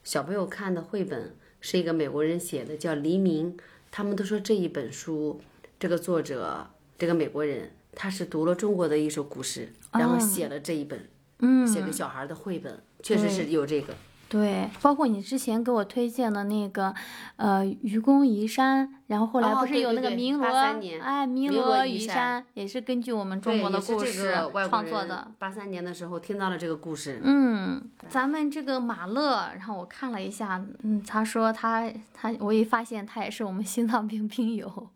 S2: 小朋友看的绘本，是一个美国人写的，叫《黎明》。他们都说这一本书，这个作者这个美国人，他是读了中国的一首古诗，然后写了这一本，
S1: 嗯，
S2: 写给小孩的绘本，确实是有这个。
S1: 对，包括你之前给我推荐的那个，呃，愚公移山，然后后来
S2: 哦
S1: 不是有那个
S2: 对对对
S1: 鸣罗
S2: ，83年
S1: 哎，鸣
S2: 鸣罗移
S1: 移
S2: 山
S1: 也是根据我们中，国的故事创作的。
S2: 八三年的时候听到了这个故事，
S1: 嗯，咱们这个马勒，然后我看了一下，嗯，他说他他，我一发现他也是我们心脏病病友。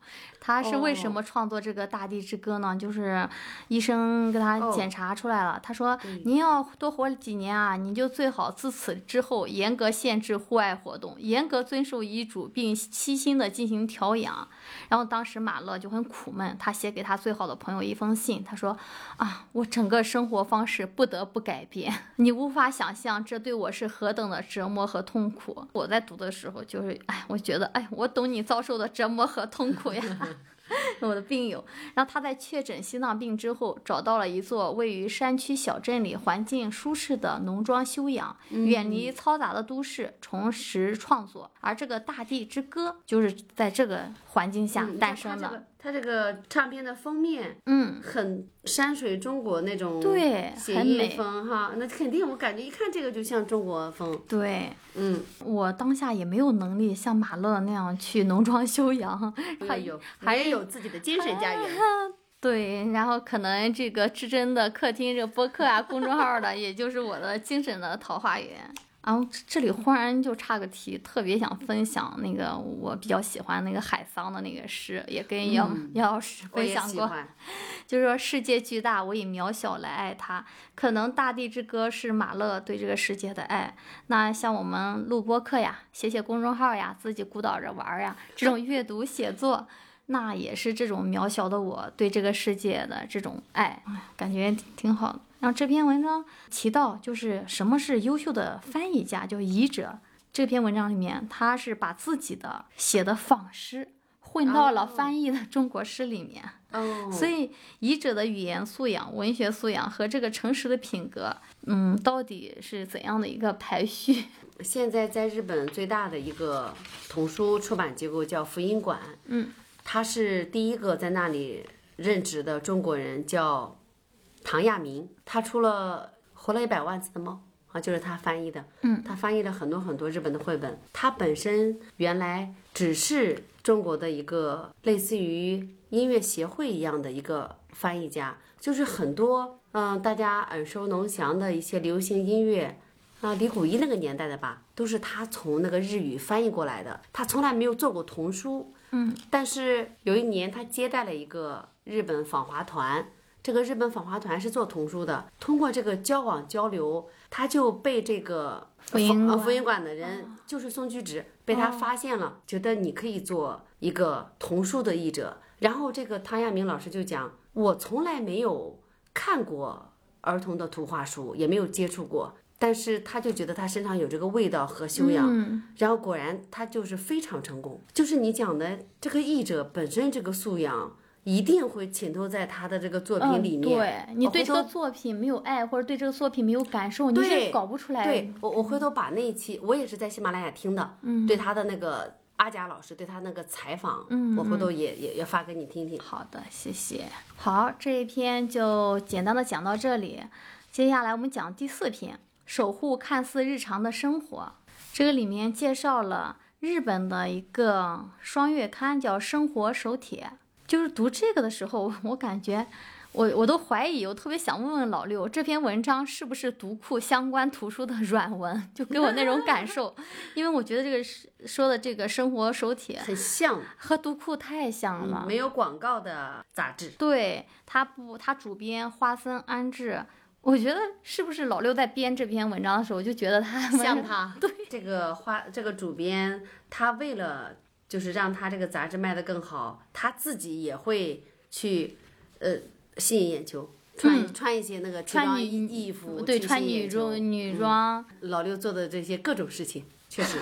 S1: 他是为什
S2: 哦
S1: 么创作这个《大地之歌》呢？就是医生给他
S2: 哦
S1: 检查出来了，他说您要多活几年啊，你就最好自此之后严格限制户外活动，严格遵守医嘱，并悉心的进行调养。然后当时马勒就很苦闷，他写给他最好的朋友一封信，他说啊，我整个生活方式不得不改变，你无法想象这对我是何等的折磨和痛苦。我在读的时候就是，哎，我觉得，哎，我懂你遭受的折磨和痛苦呀。我的病友，然后他在确诊心脏病之后，找到了一座位于山区小镇里、环境舒适的农庄休养，远离嘈杂的都市，重拾创作。而这个《大地之歌》就是在这个环境下
S2: 嗯
S1: 诞生的。
S2: 它这个唱片的封面
S1: 嗯，
S2: 很山水中国那种
S1: 对
S2: 写
S1: 美。
S2: 风哈，那肯定我感觉一看这个就像中国风，
S1: 对
S2: 嗯，
S1: 我当下也没有能力像马乐那样去农庄休养，
S2: 还有
S1: 还
S2: 有自己的精神家园，
S1: 对，然后可能这个至臻的客厅这个播客啊、公众号的，也就是我的精神的桃花源。然后这里忽然就差个题，特别想分享那个我比较喜欢那个海桑的那个诗，也跟姚、
S2: 嗯
S1: 姚老师分享过。就是说世界巨大，我以渺小来爱它。可能《大地之歌》是马勒对这个世界的爱。那像我们录播课呀、写写公众号呀、自己鼓捣着玩儿呀，这种阅读写作，那也是这种渺小的我对这个世界的这种爱，哎，感觉挺好的。然后这篇文章提到，就是什么是优秀的翻译家，就译者。这篇文章里面，他是把自己的写的仿诗混到了
S2: 哦
S1: 翻译的中国诗里面。
S2: 哦，
S1: 所以，译者的语言素养、文学素养和这个诚实的品格，嗯，到底是怎样的一个排序？
S2: 现在在日本最大的一个童书出版机构叫福音馆，
S1: 嗯，
S2: 他是第一个在那里任职的中国人，叫唐亚明，他出了《活了一百万次的猫》。啊，就是他翻译的，
S1: 嗯，
S2: 他翻译了很多很多日本的绘本。他本身原来只是中国的一个类似于音乐协会一样的一个翻译家，就是很多嗯、大家耳熟能详的一些流行音乐，啊，李谷一那个年代的吧，都是他从那个日语翻译过来的。他从来没有做过童书，
S1: 嗯，
S2: 但是有一年他接待了一个日本访华团，这个日本访华团是做童书的，通过这个交往交流，他就被这个
S1: 福音
S2: 福音馆的人，就是宋居直，被他发现了，觉得你可以做一个童书的译者。然后这个汤亚明老师就讲，我从来没有看过儿童的图画书，也没有接触过。但是他就觉得他身上有这个味道和修养，
S1: 嗯，
S2: 然后果然他就是非常成功。就是你讲的这个译者本身这个素养，一定会浸透在他的这个作品里面。
S1: 嗯、对你对这个作品没有爱，或者对这个作品没有感受，你
S2: 对
S1: 是搞不出来。
S2: 对我，我回头把那一期我也是在喜马拉雅听的，
S1: 嗯
S2: 对他的那个阿贾老师对他那个采访，
S1: 嗯
S2: 我回头也也也发给你听听。
S1: 好的，谢谢。好，这一篇就简单的讲到这里。接下来我们讲第四篇，守护看似日常的生活。这个里面介绍了日本的一个双月刊，叫《生活手帖》。就是读这个的时候，我感觉我我都怀疑，我特别想问问老六，这篇文章是不是读库相关图书的软文？就给我那种感受，因为我觉得这个是说的这个生活手帖
S2: 很像，
S1: 和读库太像了。
S2: 没有广告的杂志。
S1: 对他不，他主编花森安置，我觉得是不是老六在编这篇文章的时候就觉得他
S2: 像他？对，这个花这个主编，他为了就是让他这个杂志卖得更好，他自己也会去呃。吸引眼球，穿穿一些那个
S1: 穿女
S2: 衣服，
S1: 对，穿女装女装。
S2: 老六做的这些各种事情，确实。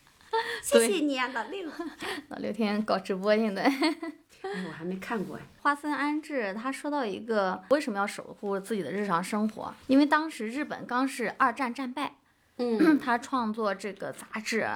S2: 谢谢你啊，老六。
S1: 老六天天搞直播现在。
S2: 哎，我还没看过哎。
S1: 花森安治他说到一个为什么要守护自己的日常生活？因为当时日本刚是二战战败，
S2: 嗯，
S1: 他创作这个杂志。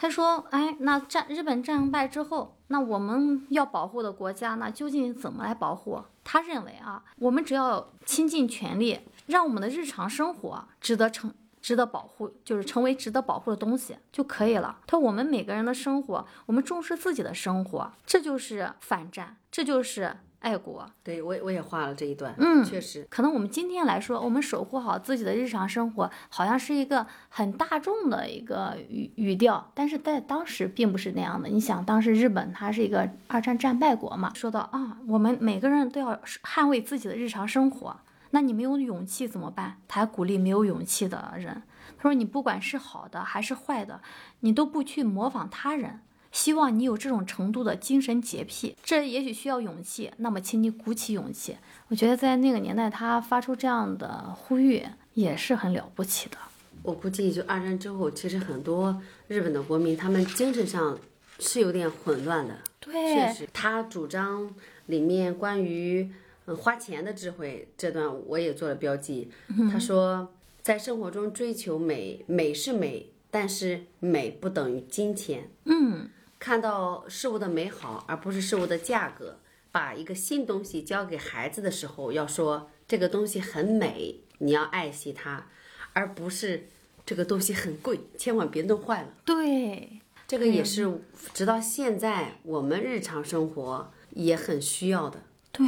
S1: 他说：“哎，那战日本战败之后，那我们要保护的国家，那究竟怎么来保护？他认为啊，我们只要倾尽全力，让我们的日常生活值得成、值得保护，就是成为值得保护的东西就可以了。他说，我们每个人的生活，我们重视自己的生活，这就是反战，这就是。”爱国，
S2: 对我我也画了这一段，
S1: 嗯，
S2: 确实，
S1: 可能我们今天来说，我们守护好自己的日常生活，好像是一个很大众的一个语语调，但是在当时并不是那样的。你想，当时日本它是一个二战战败国嘛，说到啊，我们每个人都要捍卫自己的日常生活，那你没有勇气怎么办？他还鼓励没有勇气的人，他说你不管是好的还是坏的，你都不去模仿他人。希望你有这种程度的精神洁癖，这也许需要勇气。那么，请你鼓起勇气。我觉得在那个年代，他发出这样的呼吁也是很了不起的。
S2: 我估计，就二战之后，其实很多日本的国民，他们精神上是有点混乱的。
S1: 对，
S2: 确实，他主张里面关于嗯花钱的智慧这段，我也做了标记。他说，在生活中追求美，美是美，但是美不等于金钱。
S1: 嗯。
S2: 看到事物的美好，而不是事物的价格。把一个新东西交给孩子的时候，要说这个东西很美，你要爱惜它，而不是这个东西很贵，千万别弄坏了。
S1: 对，
S2: 这个也是直到现在我们日常生活也很需要的。
S1: 对。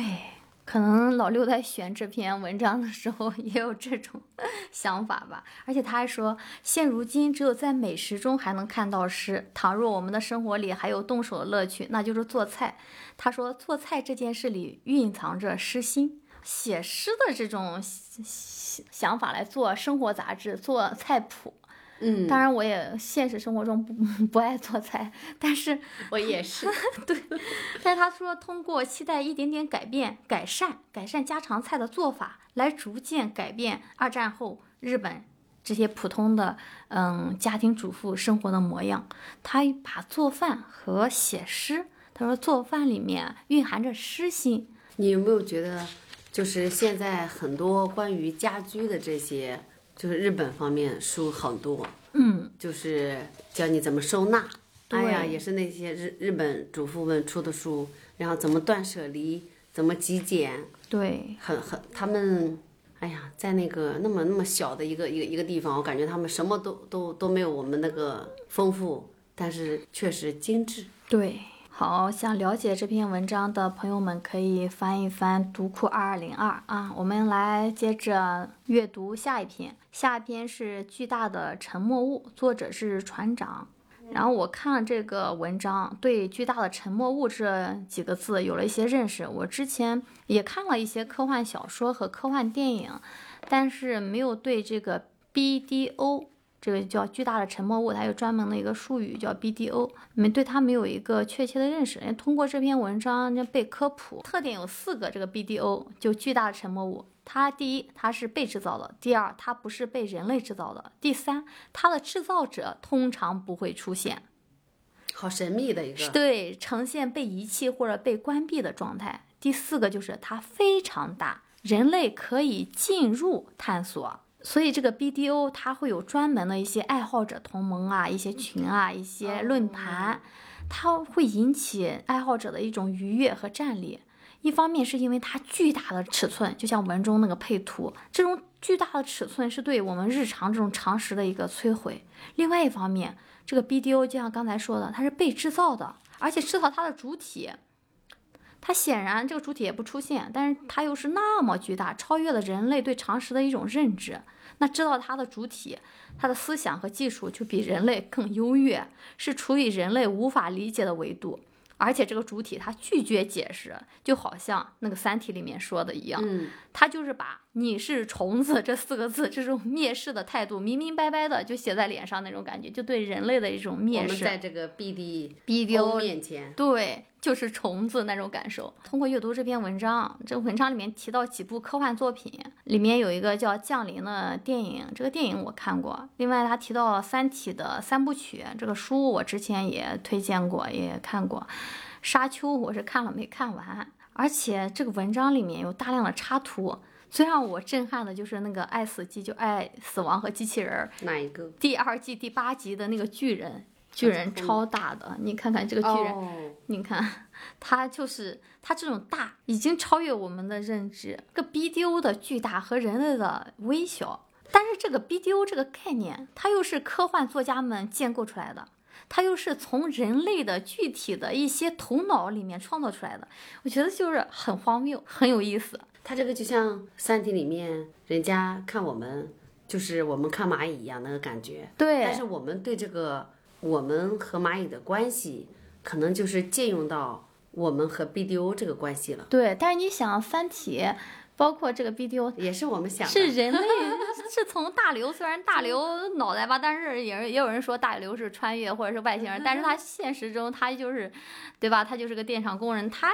S1: 可能老六在选这篇文章的时候也有这种 想法吧，而且他还说，现如今只有在美食中还能看到诗。倘若我们的生活里还有动手的乐趣，那就是做菜。他说，做菜这件事里蕴藏着诗心，写诗的这种想法来做生活杂志、做菜谱。
S2: 嗯，
S1: 当然我也现实生活中不 不爱做菜，但是
S2: 我也是，
S1: 对。但是他说通过期待一点点改变、改善、改善家常菜的做法，来逐渐改变二战后日本这些普通的嗯家庭主妇生活的模样。他把做饭和写诗，他说做饭里面蕴含着诗心。
S2: 你有没有觉得，就是现在很多关于家居的这些？就是日本方面书很多，
S1: 嗯，
S2: 就是教你怎么收纳，哎呀，也是那些日日本主妇们出的书，然后怎么断舍离，怎么极简，
S1: 对，
S2: 很很他们，哎呀，在那个那么那么小的一个一个一个地方，我感觉他们什么都都都没有我们那个丰富，但是确实精致，
S1: 对。好，想了解这篇文章的朋友们可以翻一翻读库二二零二啊。我们来接着阅读下一篇，下一篇是巨大的沉默物，作者是船长。然后我看了这个文章，对“巨大的沉默物”这几个字有了一些认识。我之前也看了一些科幻小说和科幻电影，但是没有对这个 BDO。这个叫巨大的沉默物，它有专门的一个术语叫 BDO，没对它没有一个确切的认识。通过这篇文章被科普，特点有四个。这个 BDO 就巨大的沉默物，它第一，它是被制造的；第二，它不是被人类制造的；第三，它的制造者通常不会出现。
S2: 好神秘的一个，
S1: 对，呈现被遗弃或者被关闭的状态。第四个就是它非常大，人类可以进入探索。所以这个 BDO 它会有专门的一些爱好者同盟啊，一些群啊，一些论坛，它会引起爱好者的一种愉悦和战力。一方面是因为它巨大的尺寸，就像文中那个配图，这种巨大的尺寸是对我们日常这种常识的一个摧毁。另外一方面，这个 BDO 就像刚才说的，它是被制造的，而且制造它的主体，它显然这个主体也不出现，但是它又是那么巨大，超越了人类对常识的一种认知。那知道它的主体，它的思想和技术就比人类更优越，是处于人类无法理解的维度。而且这个主体它拒绝解释，就好像那个《三体》里面说的一样，
S2: 嗯，
S1: 它就是把“你是虫子”这四个字这种蔑视的态度明明白白的就写在脸上，那种感觉就对人类的一种
S2: 我们
S1: 蔑视。
S2: 在这个 BD
S1: 逼丢
S2: 面前，
S1: 对，就是虫子那种感受。通过阅读这篇文章，这个文章里面提到几部科幻作品，里面有一个叫《降临》的电影，这个电影我看过。另外，他提到了《三体》的三部曲，这个书我之前也推荐过，也看过。《沙丘》我是看了没看完，而且这个文章里面有大量的插图。最让我震撼的就是那个《爱死机》，就《爱死亡和机器人》儿
S2: 哪一个？
S1: 第二季第八集的那个巨人，巨人超大的，你看看这个巨人。
S2: 哦，
S1: 你看，它就是它这种大，已经超越我们的认知。这个 BDO 的巨大和人类的微小，但是这个 BDO 这个概念，它又是科幻作家们建构出来的，它又是从人类的具体的一些头脑里面创造出来的。我觉得就是很荒谬，很有意思。
S2: 它这个就像《三体》里面人家看我们，就是我们看蚂蚁一样那个感觉。
S1: 对，
S2: 但是我们对这个我们和蚂蚁的关系，可能就是借用到我们和 BDO 这个关系了，
S1: 对，但是你想，《三体》包括这个 BDO，
S2: 也是我们想的。
S1: 是人类是从大刘，虽然大刘脑袋吧，但是也也有人说大刘是穿越或者是外星人，但是他现实中他就是，对吧？他就是个电厂工人，他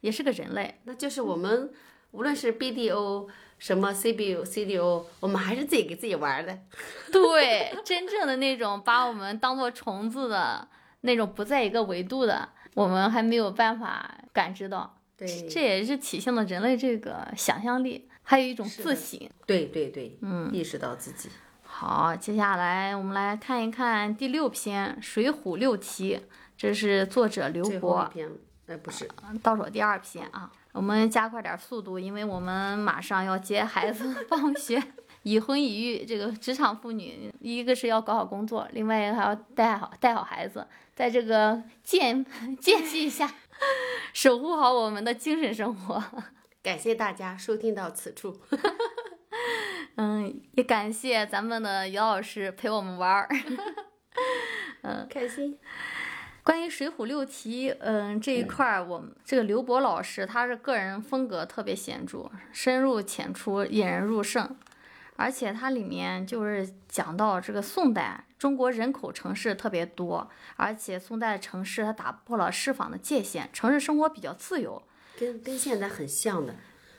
S1: 也是个人类。
S2: 那就是我们无论是 BDO 什么 CBO、CDO，我们还是自己给自己玩的。
S1: 对，真正的那种把我们当做虫子的那种不在一个维度的，我们还没有办法感知到。
S2: 对，
S1: 这也是体现了人类这个想象力，还有一种自省。
S2: 对对对，
S1: 嗯，
S2: 意识到自己。
S1: 好，接下来我们来看一看第六篇《水浒六题》，这是作者刘
S2: 最后
S1: 博
S2: 一，篇，哎，不是，
S1: 倒数第二篇啊。我们加快点速度，因为我们马上要接孩子 放学。已婚已育，这个职场妇女，一个是要搞好工作，另外一个还要带好带好孩子，在这个间间隙下，守护好我们的精神生活。
S2: 感谢大家收听到此处。
S1: 嗯，也感谢咱们的姚老师陪我们玩儿。
S2: 嗯开心。
S1: 关于《水浒六题》，嗯，这一块儿，我们这个刘博老师他是个人风格特别显著，深入浅出，引人入胜。而且它里面就是讲到这个宋代中国人口城市特别多，而且宋代城市它打破了市坊的界限，城市生活比较自由。
S2: 跟跟现在很像的，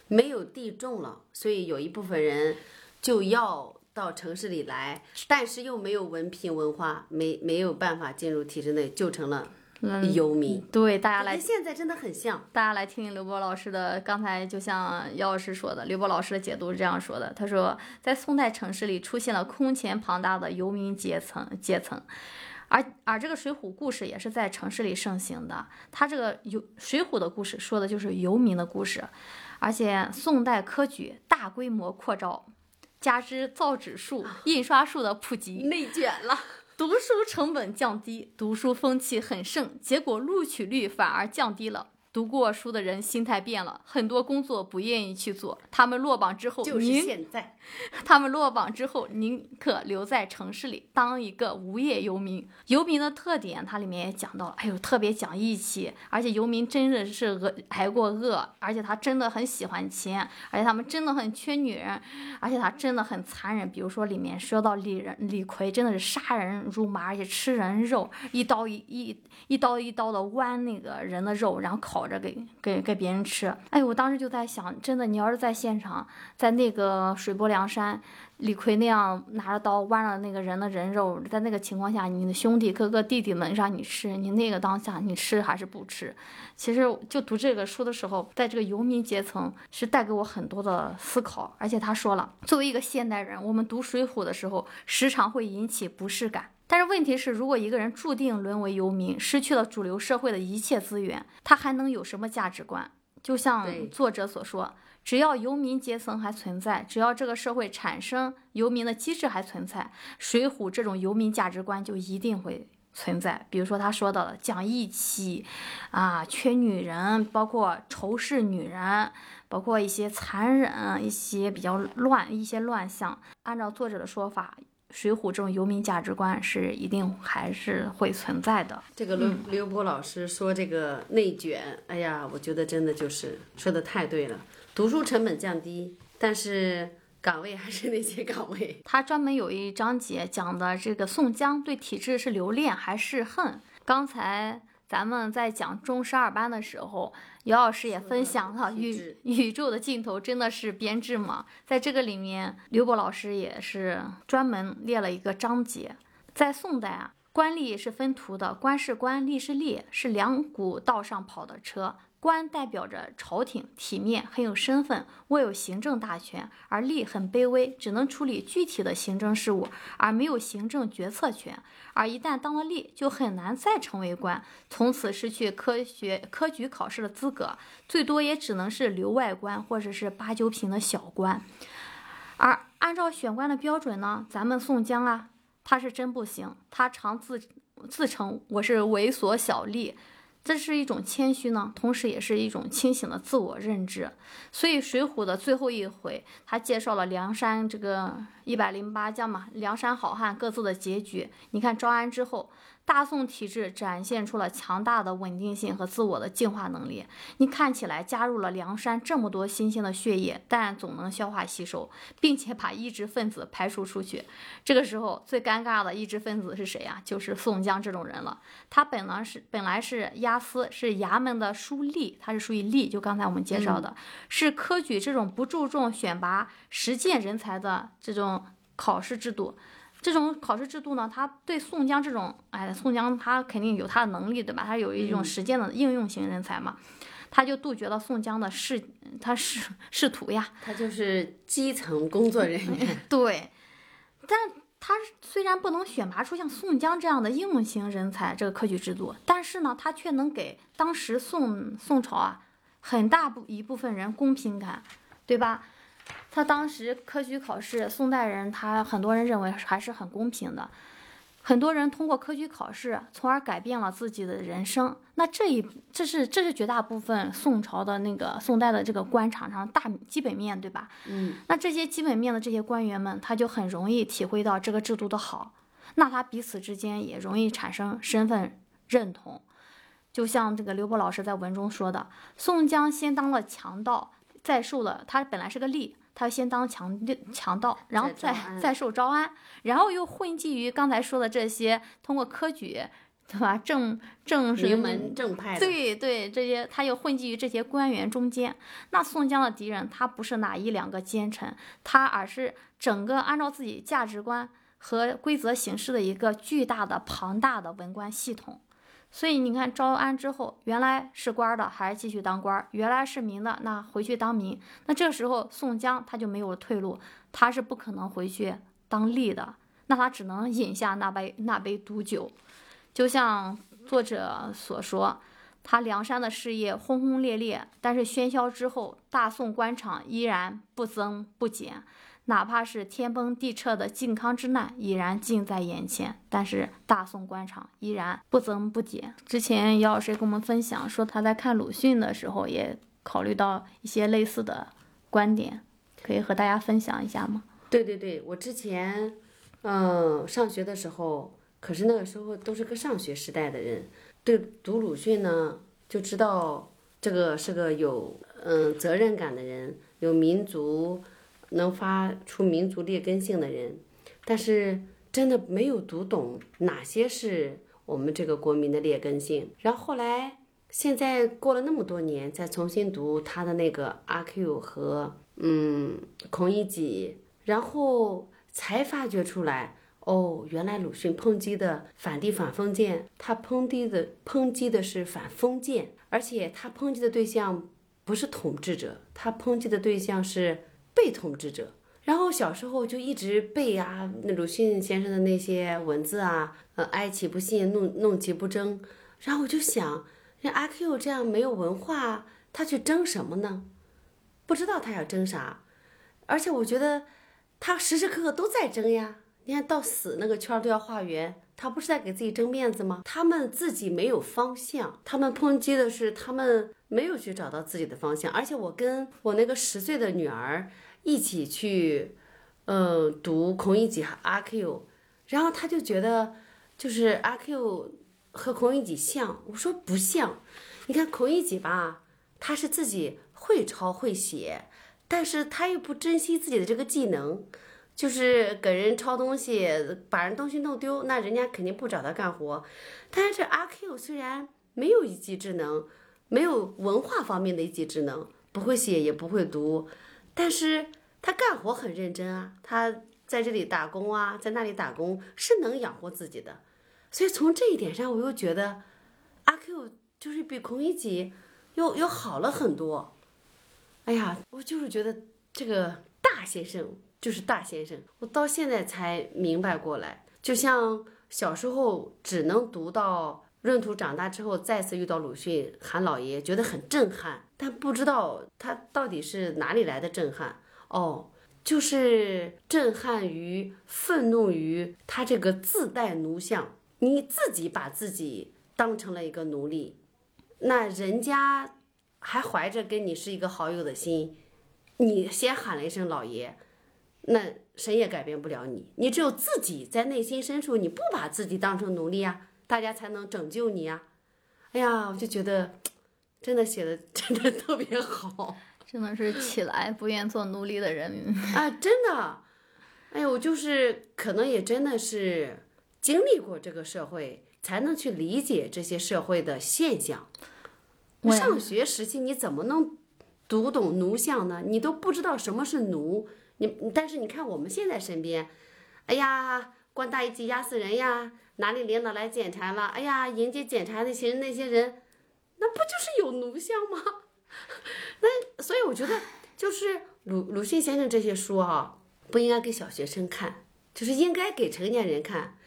S2: 没有地种了，所以有一部分人就要到城市里来，但是又没有文凭文化，没没有办法进入体制内，就成了游民。
S1: 对，大家来
S2: 跟现在真的很像。
S1: 大家来听听刘波老师的，刚才就像姚老师说的，刘波老师的解读是这样说的：他说，在宋代城市里出现了空前庞大的游民阶层阶层，而而这个水浒故事也是在城市里盛行的。他这个游水浒的故事说的就是游民的故事，而且宋代科举大规模扩招，加之造纸术、印刷术的普及，
S2: 内卷了，
S1: 读书成本降低，读书风气很盛，结果录取率反而降低了。读过书的人心态变了，很多工作不愿意去做。他们落榜之后，
S2: 就是现在。
S1: 他们落榜之后宁可留在城市里当一个无业游民。游民的特点，它里面也讲到了，哎呦，特别讲义气，而且游民真的是饿挨过饿，而且他真的很喜欢钱，而且他们真的很缺女人，而且他真的很残忍。比如说里面说到李人李逵真的是杀人如麻，而且吃人肉，一刀一一一刀一刀的剜那个人的肉，然后烤着给给给别人吃。哎，我当时就在想，真的，你要是在现场，在那个水泊梁山，李逵那样拿着刀剜了那个人的人肉，在那个情况下，你的兄弟哥哥弟弟们让你吃，你那个当下你吃还是不吃？其实就读这个书的时候，在这个游民阶层是带给我很多的思考，而且他说了，作为一个现代人，我们读《水浒》的时候，时常会引起不适感。但是问题是，如果一个人注定沦为游民，失去了主流社会的一切资源，他还能有什么价值观？就像作者所说，只要游民阶层还存在，只要这个社会产生游民的机制还存在，《水浒》这种游民价值观就一定会存在。比如说他说到的讲义气，啊，缺女人，包括仇视女人，包括一些残忍、一些比较乱、一些乱象。按照作者的说法。水浒这种游民价值观是一定还是会存在的。
S2: 这个刘刘波老师说这个内卷，哎呀，我觉得真的就是说的太对了。读书成本降低，但是岗位还是那些岗位。
S1: 他专门有一章节讲的这个宋江对体制是留恋还是恨。刚才咱们在讲中十二班的时候。姚老师也分享了宇宇宙的尽头真的是编制吗？在这个里面，刘博老师也是专门列了一个章节。在宋代啊，官吏是分途的，官是官，吏是吏，是两股道上跑的车。官代表着朝廷，体面，很有身份，握有行政大权；而吏很卑微，只能处理具体的行政事务，而没有行政决策权。而一旦当了吏，就很难再成为官，从此失去科学科举考试的资格，最多也只能是留外官或者是八九品的小官。而按照选官的标准呢，咱们宋江啊，他是真不行，他常自自称我是猥琐小吏。这是一种谦虚呢，同时也是一种清醒的自我认知。所以《水浒》的最后一回，他介绍了梁山这个一百零八将嘛，梁山好汉各自的结局。你看招安之后。大宋体制展现出了强大的稳定性和自我的进化能力。你看起来加入了梁山这么多新鲜的血液，但总能消化吸收，并且把异质分子排除出去。这个时候最尴尬的异质分子是谁呀？就是宋江这种人了。他本来是本来是押司，是衙门的书吏，他是属于吏。就刚才我们介绍的，是科举这种不注重选拔实践人才的这种考试制度。这种考试制度呢，他对宋江这种，哎，宋江他肯定有他的能力，对吧？他有一种实践的应用型人才嘛，他就杜绝了宋江的仕，他仕仕途呀。
S2: 他就是基层工作人员。
S1: 对，但他虽然不能选拔出像宋江这样的应用型人才，这个科举制度，但是呢，他却能给当时宋宋朝啊很大部一部分人公平感，对吧？他当时科举考试，宋代人他很多人认为还是很公平的，很多人通过科举考试，从而改变了自己的人生。那这一这是这是绝大部分宋朝的那个宋代的这个官场上大基本面对吧？
S2: 嗯，
S1: 那这些基本面的这些官员们，他就很容易体会到这个制度的好，那他彼此之间也容易产生身份认同。就像这个刘波老师在文中说的，宋江先当了强盗，再受了他本来是个吏。他先当强强盗，然后再再受招安，然后又混迹于刚才说的这些通过科举，对吧？正正是
S2: 名门正派。
S1: 对对，这些他又混迹于这些官员中间。那宋江的敌人，他不是哪一两个奸臣，他而是整个按照自己价值观和规则行事的一个巨大的庞大的文官系统。所以你看，招安之后，原来是官的还是继续当官，原来是民的那回去当民。那这时候宋江他就没有了退路，他是不可能回去当吏的，那他只能饮下那杯那杯毒酒。就像作者所说，他梁山的事业轰轰烈烈，但是喧嚣之后，大宋官场依然不增不减。哪怕是天崩地彻的靖康之难已然近在眼前，但是大宋官场依然不增不减。之前姚老师跟我们分享说，他在看鲁迅的时候也考虑到一些类似的观点，可以和大家分享一下吗？
S2: 对对对，我之前嗯上学的时候，可是那个时候都是个上学时代的人，对读鲁迅呢就知道这个是个有嗯责任感的人，有民族。能发出民族劣根性的人，但是真的没有读懂哪些是我们这个国民的劣根性。然后后来，现在过了那么多年，再重新读他的那个《阿 Q》和嗯《孔乙己》，然后才发觉出来，哦，原来鲁迅抨击的反帝反封建，他抨击的抨击的是反封建，而且他抨击的对象不是统治者，他抨击的对象是。被统治者，然后小时候就一直背啊，那鲁迅先生的那些文字啊，呃，哀其不幸，怒怒其不争。然后我就想，那阿 Q 这样没有文化，他去争什么呢？不知道他要争啥。而且我觉得他时时刻刻都在争呀。你看到死那个圈都要画圆，他不是在给自己争面子吗？他们自己没有方向，他们抨击的是他们没有去找到自己的方向。而且我跟我那个十岁的女儿一起去，嗯，读孔乙己和阿 Q，然后他就觉得就是阿 Q 和孔乙己像，我说不像。你看孔乙己吧，他是自己会抄会写，但是他又不珍惜自己的这个技能。就是给人抄东西，把人东西弄丢，那人家肯定不找他干活。但是阿 Q 虽然没有一技之能，没有文化方面的一技之能，不会写也不会读，但是他干活很认真啊。他在这里打工啊，在那里打工是能养活自己的。所以从这一点上，我又觉得阿 Q 就是比孔乙己又又好了很多。哎呀，我就是觉得这个大先生。就是大先生，我到现在才明白过来。就像小时候只能读到闰土，长大之后再次遇到鲁迅喊老爷，觉得很震撼，但不知道他到底是哪里来的震撼。哦，就是震撼于、愤怒于他这个自带奴相，你自己把自己当成了一个奴隶，那人家还怀着跟你是一个好友的心，你先喊了一声老爷。那谁也改变不了你，你只有自己在内心深处，你不把自己当成奴隶啊，大家才能拯救你呀。哎呀，我就觉得，真的写的真的特别好，
S1: 真的是起来不愿做奴隶的人民
S2: 啊，真的。哎呦，我就是可能也真的是经历过这个社会，才能去理解这些社会的现象。上学时期你怎么能读懂奴相呢？你都不知道什么是奴。你但是你看我们现在身边，哎呀，官大一级压死人呀！哪里领导来检查了？哎呀，迎接检查的那些那些人，那不就是有奴相吗？那所以我觉得，就是鲁鲁迅先生这些书啊，不应该给小学生看，就是应该给成年人看。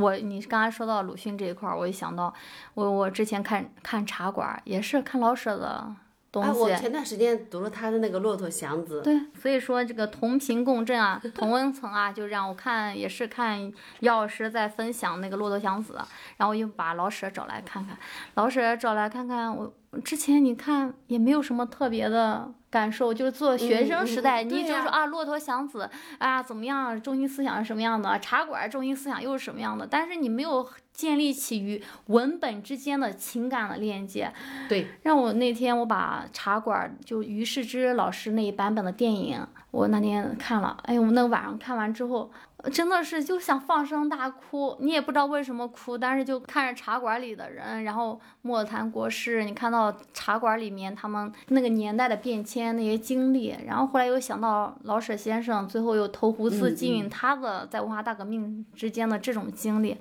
S1: 我你刚才说到鲁迅这一块儿，我一想到我我之前看看茶馆，也是看老舍的。
S2: 哎，我前段时间读了他的那个《骆驼祥子》。
S1: 对，所以说这个同频共振啊，同温层啊，就让我看也是看姚老师在分享那个《骆驼祥子》，然后又把老舍找来看看，老舍找来看看我。之前你看也没有什么特别的感受，就是做学生时代，你就说啊，骆驼祥子啊怎么样，中心思想是什么样的？茶馆中心思想又是什么样的？但是你没有建立起与文本之间的情感的链接。
S2: 对，
S1: 让我那天我把茶馆就于世之老师那一版本的电影，我那天看了，哎呦，那个晚上看完之后。真的是就想放声大哭，你也不知道为什么哭，但是就看着茶馆里的人，然后莫谈国事。你看到茶馆里面他们那个年代的变迁那些经历，然后后来又想到老舍先生最后又投湖自尽，他的在文化大革命之间的这种经历，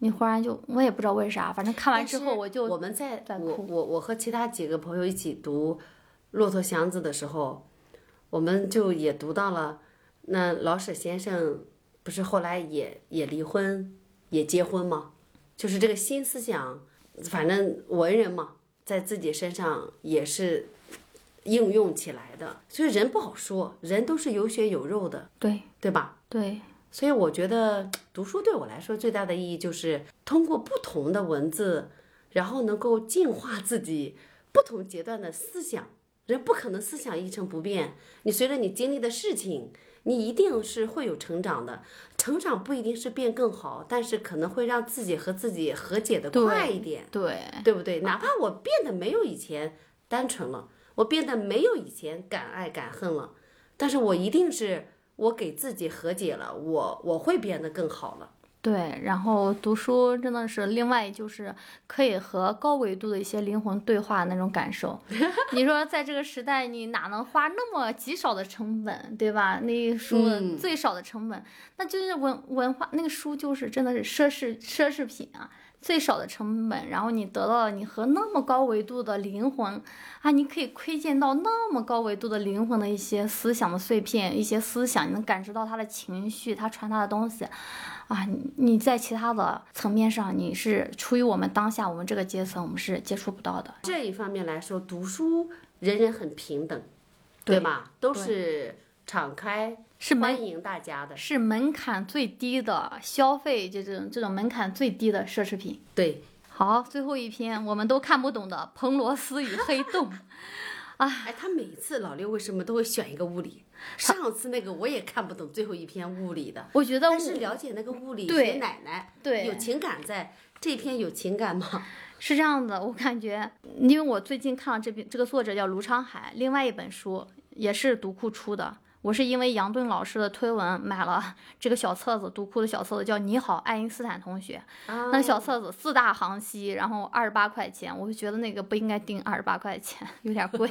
S1: 你忽然就我也不知道为啥，反正看完之后我就
S2: 我们在我我我和其他几个朋友一起读《骆驼祥子》的时候，我们就也读到了那老舍先生。不是后来也也离婚，也结婚吗？就是这个新思想，反正文人嘛，在自己身上也是应用起来的。所以人不好说，人都是有血有肉的，
S1: 对
S2: 对吧？
S1: 对。
S2: 所以我觉得读书对我来说最大的意义就是通过不同的文字，然后能够净化自己不同阶段的思想。人不可能思想一成不变，你随着你经历的事情。你一定是会有成长的，成长不一定是变更好，但是可能会让自己和自己和解的快一点，
S1: 对
S2: 对不对？哪怕我变得没有以前单纯了，我变得没有以前敢爱敢恨了，但是我一定是我给自己和解了，我我会变得更好了。
S1: 对，然后读书真的是另外就是可以和高维度的一些灵魂对话那种感受。你说在这个时代，你哪能花那么极少的成本，对吧？那书最少的成本，那就是文文化那个书就是真的是奢侈奢侈品啊，最少的成本，然后你得到了你和那么高维度的灵魂啊，你可以窥见到那么高维度的灵魂的一些思想的碎片，一些思想，你能感知到他的情绪，他传达的东西。啊，你你在其他的层面上，你是出于我们当下我们这个阶层，我们是接触不到的。
S2: 这一方面来说，读书人人很平等，对吧？都是敞开
S1: 是门
S2: 欢迎大家的。
S1: 是门槛最低的消费，这种这种门槛最低的奢侈品。
S2: 对，
S1: 好，最后一篇我们都看不懂的《彭罗斯与黑洞》。
S2: 哎，他每次老六为什么都会选一个物理？上次那个我也看不懂最后一篇物理的，
S1: 我觉得
S2: 但是了解那个物理
S1: 对
S2: 学奶奶，
S1: 对
S2: 有情感在。这篇有情感吗？
S1: 是这样的，我感觉，因为我最近看了这篇，这个作者叫卢昌海，另外一本书也是读库出的。我是因为杨顿老师的推文买了这个小册子，读库的小册子叫《你好，爱因斯坦同学》。那个小册子四大行析，然后二十八块钱，我就觉得那个不应该定二十八块钱，有点贵。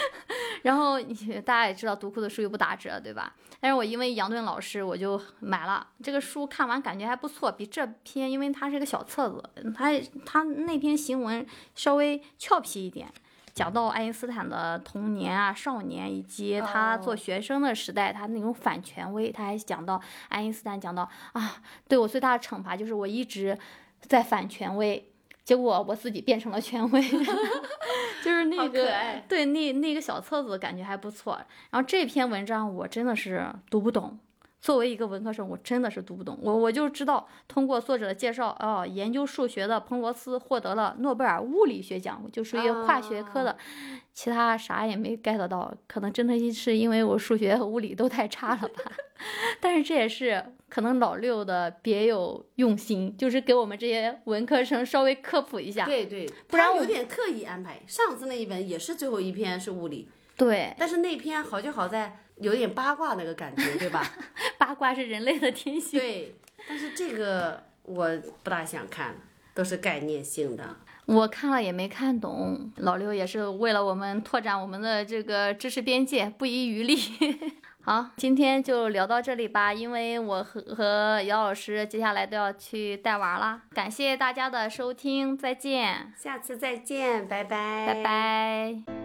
S1: 然后你大家也知道，读库的书又不打折，对吧？但是我因为杨顿老师，我就买了这个书，看完感觉还不错，比这篇，因为它是个小册子，它它那篇行文稍微俏皮一点。讲到爱因斯坦的童年啊、少年，以及他做学生的时代，他那种反权威。他还讲到爱因斯坦讲到啊，对我最大的惩罚就是我一直在反权威，结果我自己变成了权威。就是那个对那那个小册子感觉还不错。然后这篇文章我真的是读不懂。作为一个文科生，我真的是读不懂。我我就知道，通过作者的介绍，哦，研究数学的彭罗斯获得了诺贝尔物理学奖，就属于跨学科的。其他啥也没 get 到，可能真的是因为我数学和物理都太差了吧。但是这也是可能老六的别有用心，就是给我们这些文科生稍微科普一下。
S2: 对对，
S1: 不然我
S2: 他有点刻意安排。上次那一本也是最后一篇是物理，
S1: 对，
S2: 但是那篇好就好在有点八卦那个感觉，对吧？
S1: 八卦是人类的天性。
S2: 对，但是这个我不大想看，都是概念性的。
S1: 我看了也没看懂，老刘也是为了我们拓展我们的这个知识边界，不遗余力。好，今天就聊到这里吧，因为我和和姚老师接下来都要去带娃啦。感谢大家的收听，再见，
S2: 下次再见，拜拜，
S1: 拜拜。